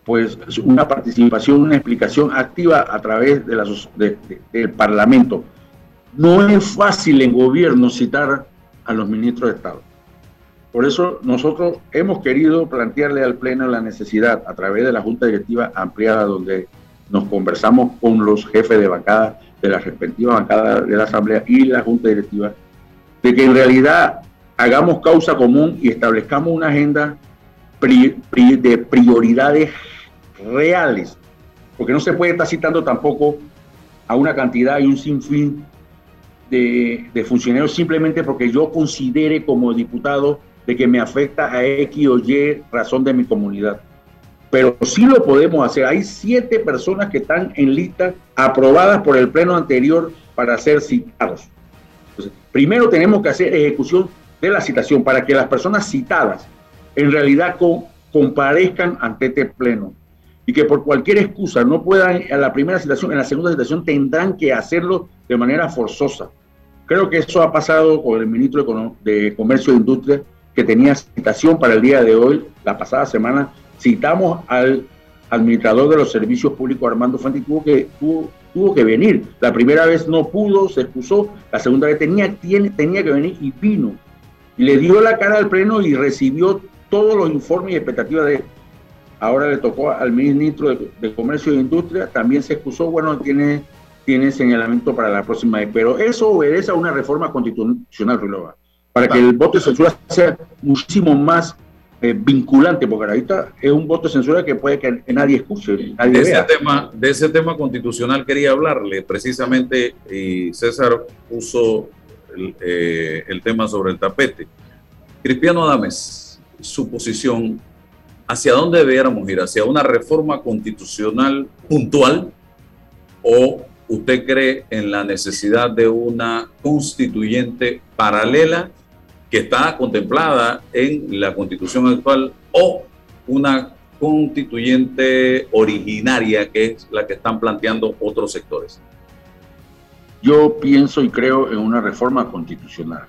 pues una participación, una explicación activa a través de la, del Parlamento. No es fácil en gobierno citar a los ministros de Estado. Por eso nosotros hemos querido plantearle al Pleno la necesidad, a través de la Junta Directiva ampliada, donde nos conversamos con los jefes de bancada de la respectiva bancada de la Asamblea y la Junta Directiva, de que en realidad hagamos causa común y establezcamos una agenda de prioridades reales, porque no se puede estar citando tampoco a una cantidad y un sinfín de, de funcionarios simplemente porque yo considere como diputado de que me afecta a X o Y razón de mi comunidad. Pero sí lo podemos hacer. Hay siete personas que están en lista aprobadas por el pleno anterior para ser citados. primero tenemos que hacer ejecución de la citación para que las personas citadas en realidad comparezcan ante este pleno y que por cualquier excusa no puedan a la primera citación, en la segunda citación tendrán que hacerlo de manera forzosa. Creo que eso ha pasado con el ministro de Comercio e Industria, que tenía citación para el día de hoy, la pasada semana. Citamos al administrador de los servicios públicos, Armando Fuente, tuvo que, tuvo, que venir. La primera vez no pudo, se excusó. La segunda vez tenía, tiene, tenía que venir y vino. Y le dio la cara al pleno y recibió todos los informes y expectativas de Ahora le tocó al ministro de, Comercio e Industria, también se excusó, bueno, tiene, tiene señalamiento para la próxima vez. Pero eso obedece a una reforma constitucional, Ruilova, para que el voto de censura sea muchísimo más eh, vinculante, porque ahorita es un voto de censura que puede que nadie escuche. de, Ese tema, de ese tema constitucional quería hablarle precisamente, y César puso el, eh, el tema sobre el tapete. Cristiano Adames, su posición ¿hacia dónde debiéramos ir? ¿Hacia una reforma constitucional puntual o usted cree en la necesidad de una constituyente paralela que está contemplada en la constitución actual o una constituyente originaria que es la que están planteando otros sectores? Yo pienso y creo en una reforma constitucional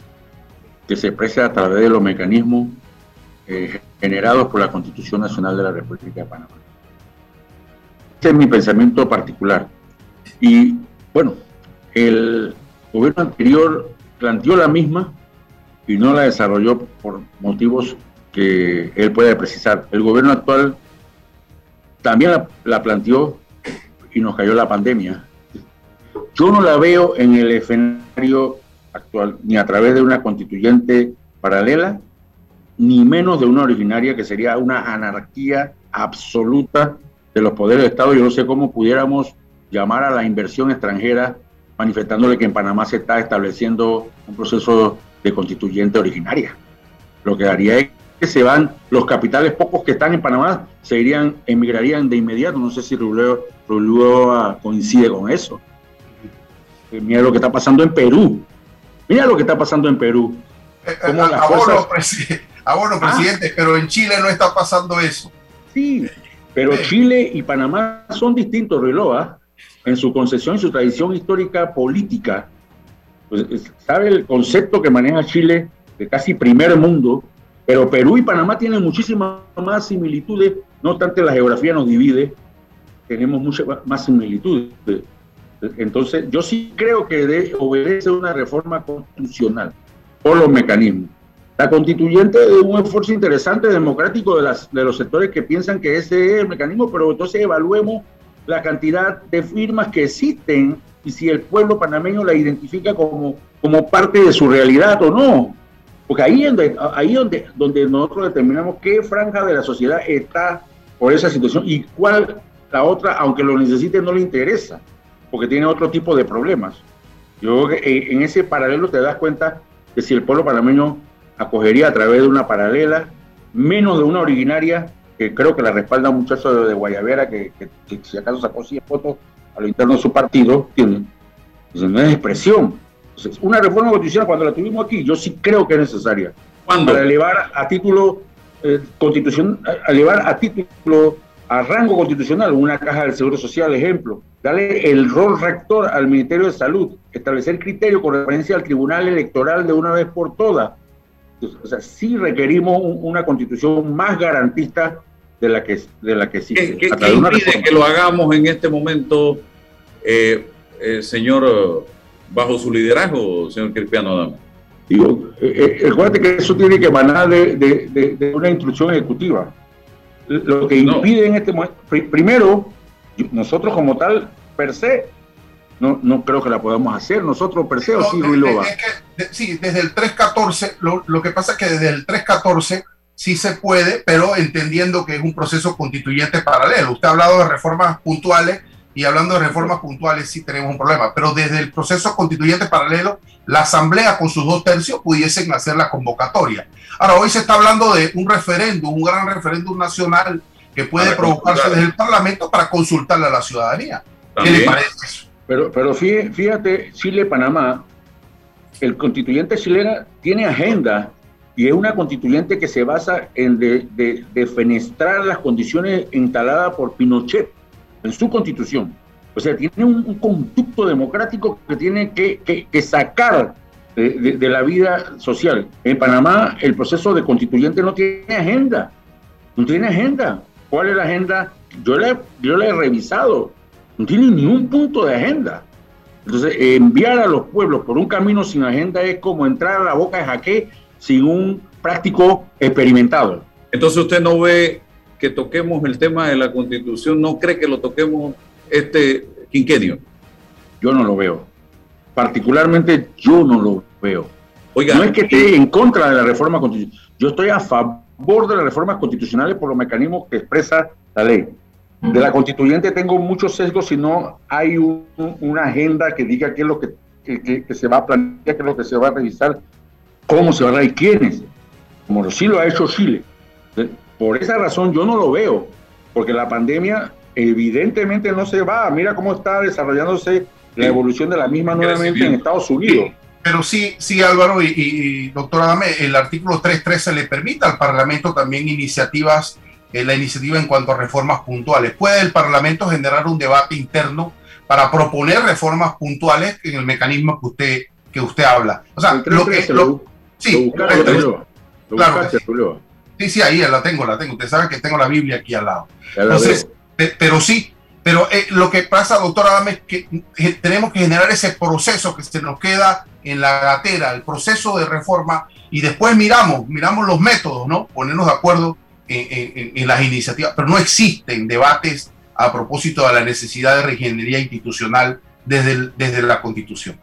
que se expresa a través de los mecanismos eh, generados por la Constitución Nacional de la República de Panamá. Este es mi pensamiento particular. Y bueno, el gobierno anterior planteó la misma y no la desarrolló por motivos que él puede precisar. El gobierno actual también la, la planteó y nos cayó la pandemia. Yo no la veo en el escenario actual, ni a través de una constituyente paralela, ni menos de una originaria que sería una anarquía absoluta de los poderes de Estado. Yo no sé cómo pudiéramos llamar a la inversión extranjera manifestándole que en Panamá se está estableciendo un proceso de constituyente originaria. Lo que haría es que se van los capitales pocos que están en Panamá, se irían, emigrarían de inmediato. No sé si Ruleo, coincide con eso. Mira lo que está pasando en Perú. Mira lo que está pasando en Perú. Eh, eh, las fuerzas... Ah, ah. presidente, pero en Chile no está pasando eso. Sí, pero Chile y Panamá son distintos, Riloa, en su concesión y su tradición histórica política. Pues, ¿Sabe el concepto que maneja Chile de casi primer mundo? Pero Perú y Panamá tienen muchísimas más similitudes, no obstante la geografía nos divide, tenemos muchas más similitudes. Entonces, yo sí creo que debe obedecer una reforma constitucional por los mecanismos. La constituyente es un esfuerzo interesante democrático de, de los sectores que piensan que ese es el mecanismo, pero entonces evaluemos la cantidad de firmas que existen y si el pueblo panameño la identifica como, como parte de su realidad o no. Porque ahí es donde, ahí donde, donde nosotros determinamos qué franja de la sociedad está por esa situación y cuál la otra, aunque lo necesite, no le interesa, porque tiene otro tipo de problemas. Yo eh, en ese paralelo te das cuenta que si el pueblo panameño acogería a través de una paralela, menos de una originaria, que creo que la respalda un muchacho de, Guayavera, que, si acaso sacó 100 fotos a lo interno de su partido, tiene, no es expresión. una reforma constitucional, cuando la tuvimos aquí, yo sí creo que es necesaria. ¿Cuándo? Para elevar a título eh, constitución, a elevar a título, a rango constitucional, una caja del Seguro Social, ejemplo, darle el rol rector al Ministerio de Salud, establecer criterios con referencia al Tribunal Electoral de una vez por todas, o sea, sí requerimos una constitución más garantista de la que, de la que existe. ¿Qué, qué, impide que lo hagamos en este momento, eh, eh, señor, bajo su liderazgo, señor Cristiano Adame? Digo, eh, recuerde que eso tiene que emanar de, de, de, una instrucción ejecutiva. Lo que impide en este momento, primero, nosotros como tal, per se, no, no creo que la podamos hacer nosotros per se, o sí, sí, desde el 314, lo, lo que pasa es que desde el 314 sí se puede, pero entendiendo que es un proceso constituyente paralelo. Usted ha hablado de reformas puntuales y hablando de reformas puntuales sí tenemos un problema, pero desde el proceso constituyente paralelo, la Asamblea con sus dos tercios pudiesen hacer la convocatoria. Ahora, hoy se está hablando de un referéndum, un gran referéndum nacional que puede provocarse desde el Parlamento para consultarle a la ciudadanía. ¿Qué le parece eso? Pero, pero fíjate, Chile-Panamá, el constituyente chileno tiene agenda y es una constituyente que se basa en de, defenestrar las condiciones instaladas por Pinochet en su constitución. O sea, tiene un, conducto democrático que tiene que, sacar de, la vida social. En Panamá el proceso de constituyente no tiene agenda, no tiene agenda. ¿Cuál es la agenda? Yo la, yo la he revisado, no tiene ni un punto de agenda. Entonces, enviar a los pueblos por un camino sin agenda es como entrar a la boca de jaque sin un práctico experimentado. Entonces usted no ve que toquemos el tema de la constitución, no cree que lo toquemos este quinquenio. Yo no lo veo. Particularmente yo no lo veo. Oiga, no es que esté en contra de la reforma constitucional. Yo estoy a favor de las reformas constitucionales por los mecanismos que expresa la ley. De la constituyente tengo muchos sesgos si no hay una agenda que diga qué es lo que, que, se va a plantear, qué es lo que se va a revisar cómo se va a y quiénes, como sí lo ha hecho Chile. Por esa razón yo no lo veo, porque la pandemia evidentemente no se va. Mira cómo está desarrollándose la evolución de la misma nuevamente en Estados Unidos. Pero sí, sí, Álvaro y, y doctora Dame, el artículo 3.13 le permite al Parlamento también iniciativas, eh, la iniciativa en cuanto a reformas puntuales. ¿Puede el Parlamento generar un debate interno para proponer reformas puntuales en el mecanismo que usted, que usted habla? O sea, lo que, Sí, claro. Sí, sí, ahí la tengo, la tengo. Usted sabe que tengo la Biblia aquí al lado. Entonces, pero sí, pero eh, lo que pasa, doctora Adame, es que eh, tenemos que generar ese proceso que se nos queda en la gatera, el proceso de reforma, y después miramos, miramos los métodos, ¿no? Ponernos de acuerdo en, las iniciativas, pero no existen debates a propósito de la necesidad de reingeniería institucional desde, desde la Constitución.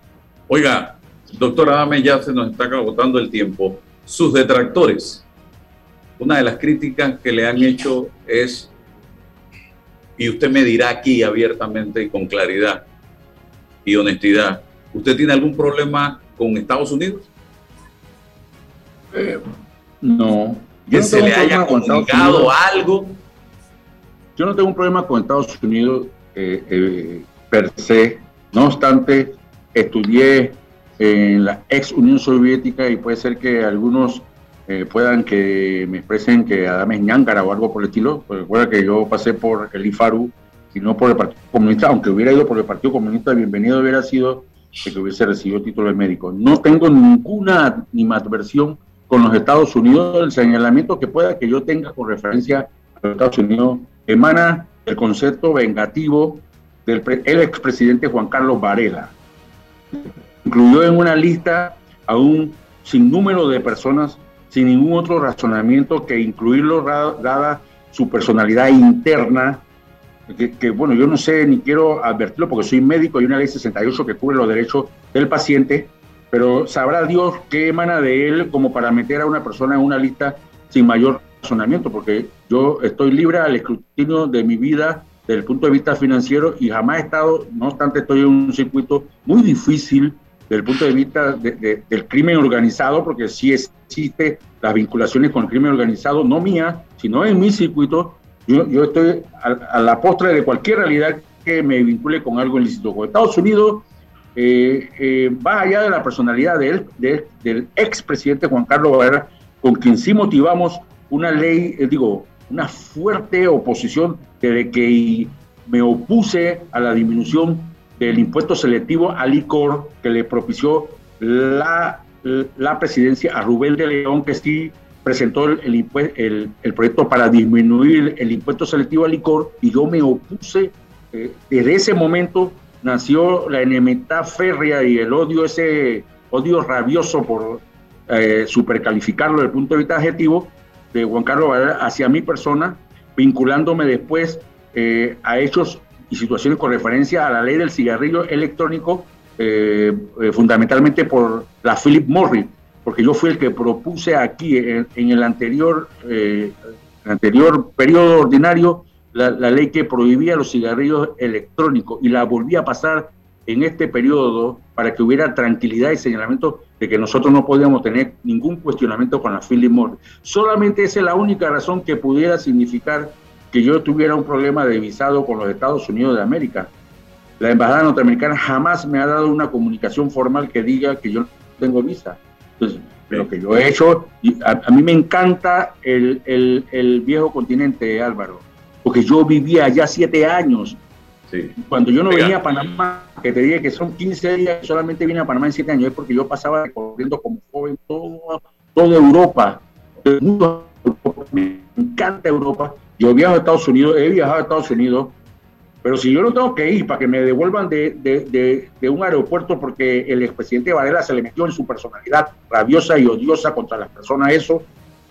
Oiga, Doctor Adame, ya se nos está agotando el tiempo. Sus detractores, una de las críticas que le han hecho es, y usted me dirá aquí abiertamente y con claridad y honestidad, ¿usted tiene algún problema con Estados Unidos? Eh, no. ¿Que se le haya comunicado algo? Yo no tengo un problema con Estados Unidos eh, eh, per se. No obstante, estudié en la ex Unión Soviética y puede ser que algunos eh, puedan que me expresen que Adame es ñángara o algo por el estilo. Pues recuerda que yo pasé por el IFARU y no por el Partido Comunista, aunque hubiera ido por el Partido Comunista, bienvenido hubiera sido que hubiese recibido título de médico. No tengo ninguna adversión con los Estados Unidos. El señalamiento que pueda que yo tenga con referencia a los Estados Unidos emana del concepto vengativo del el expresidente Juan Carlos Varela incluyó en una lista a un sinnúmero de personas sin ningún otro razonamiento que incluirlo dada su personalidad interna, que, bueno, yo no sé ni quiero advertirlo porque soy médico y una ley 68 que cubre los derechos del paciente, pero sabrá Dios qué emana de él como para meter a una persona en una lista sin mayor razonamiento, porque yo estoy libre al escrutinio de mi vida desde el punto de vista financiero y jamás he estado, no obstante estoy en un circuito muy difícil desde el punto de vista del crimen organizado, porque sí existe las vinculaciones con el crimen organizado, no mía, sino en mi circuito. Yo, yo estoy a, la postre de cualquier realidad que me vincule con algo ilícito. Con Estados Unidos eh, eh, va allá de la personalidad de él, del expresidente Juan Carlos Varela, con quien sí motivamos una ley, eh, digo, una fuerte oposición desde que me opuse a la disminución del impuesto selectivo al licor que le propició la la presidencia a Rubén de León, que sí presentó el, el, el, proyecto para disminuir el impuesto selectivo al licor y yo me opuse. Eh, desde ese momento nació la enemistad férrea y el odio, ese odio rabioso por eh, supercalificarlo desde el punto de vista adjetivo de Juan Carlos Varela hacia mi persona, vinculándome después eh, a hechos y situaciones con referencia a la ley del cigarrillo electrónico, eh, fundamentalmente por la Philip Morris, porque yo fui el que propuse aquí en, el anterior, anterior periodo ordinario la, la, ley que prohibía los cigarrillos electrónicos y la volví a pasar en este periodo para que hubiera tranquilidad y señalamiento de que nosotros no podíamos tener ningún cuestionamiento con la Philip Morris. Solamente esa es la única razón que pudiera significar que yo tuviera un problema de visado con los Estados Unidos de América. La embajada norteamericana jamás me ha dado una comunicación formal que diga que yo no tengo visa. Entonces, lo que yo he hecho, a, a mí me encanta el, el, el viejo continente, Álvaro, porque yo vivía allá siete años cuando yo no venía a Panamá, que te dije que son 15 días, solamente vine a Panamá en 7 años, es porque yo pasaba recorriendo como joven todo, toda Europa, el me encanta Europa. Yo viajo a Estados Unidos, he viajado a Estados Unidos, pero si yo no tengo que ir para que me devuelvan de, de, un aeropuerto porque el expresidente Varela se le metió en su personalidad rabiosa y odiosa contra las personas, eso,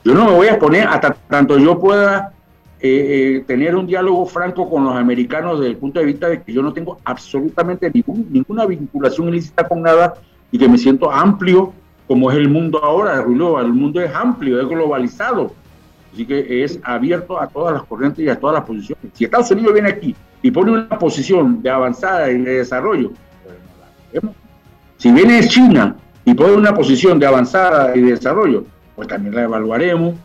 yo no me voy a exponer hasta tanto yo pueda eh, eh, tener un diálogo franco con los americanos desde el punto de vista de que yo no tengo absolutamente ninguna vinculación ilícita con nada y que me siento amplio como es el mundo ahora, el mundo es amplio, es globalizado, así que es abierto a todas las corrientes y a todas las posiciones. Si Estados Unidos viene aquí y pone una posición de avanzada y de desarrollo, si viene China y pone una posición de avanzada y de desarrollo, pues también la evaluaremos.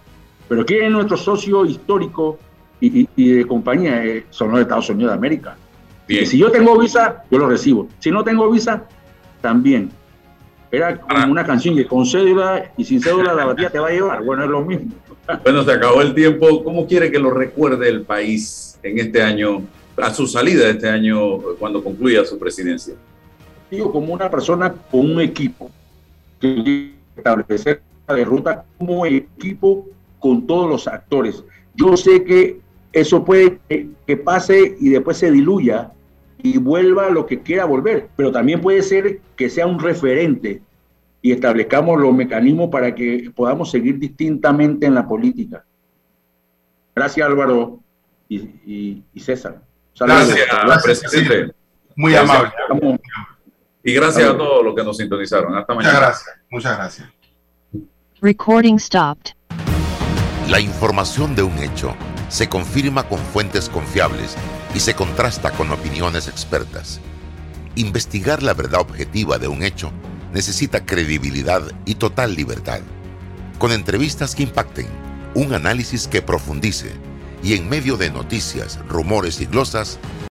Pero ¿quién es nuestro socio histórico y, de compañía eh, son los Estados Unidos de América. Y si yo tengo visa, yo lo recibo. Si no tengo visa, también. Era como una canción que con cédula y sin cédula la batalla te va a llevar. Bueno, es lo mismo. Bueno, se acabó el tiempo. ¿Cómo quiere que lo recuerde el país en este año, a su salida de este año, cuando concluya su presidencia? Digo, como una persona con un equipo, que establecer de ruta como equipo con todos los actores. Yo sé que eso puede que, pase y después se diluya y vuelva a lo que quiera volver, pero también puede ser que sea un referente y establezcamos los mecanismos para que podamos seguir distintamente en la política. Gracias Álvaro y, César. gracias, presidente. Muy amable. Y gracias a todos los que nos sintonizaron. Hasta mañana. Muchas gracias. Muchas gracias. Recording stopped. La información de un hecho se confirma con fuentes confiables y se contrasta con opiniones expertas. Investigar la verdad objetiva de un hecho necesita credibilidad y total libertad. Con entrevistas que impacten, un análisis que profundice y en medio de noticias, rumores y glosas,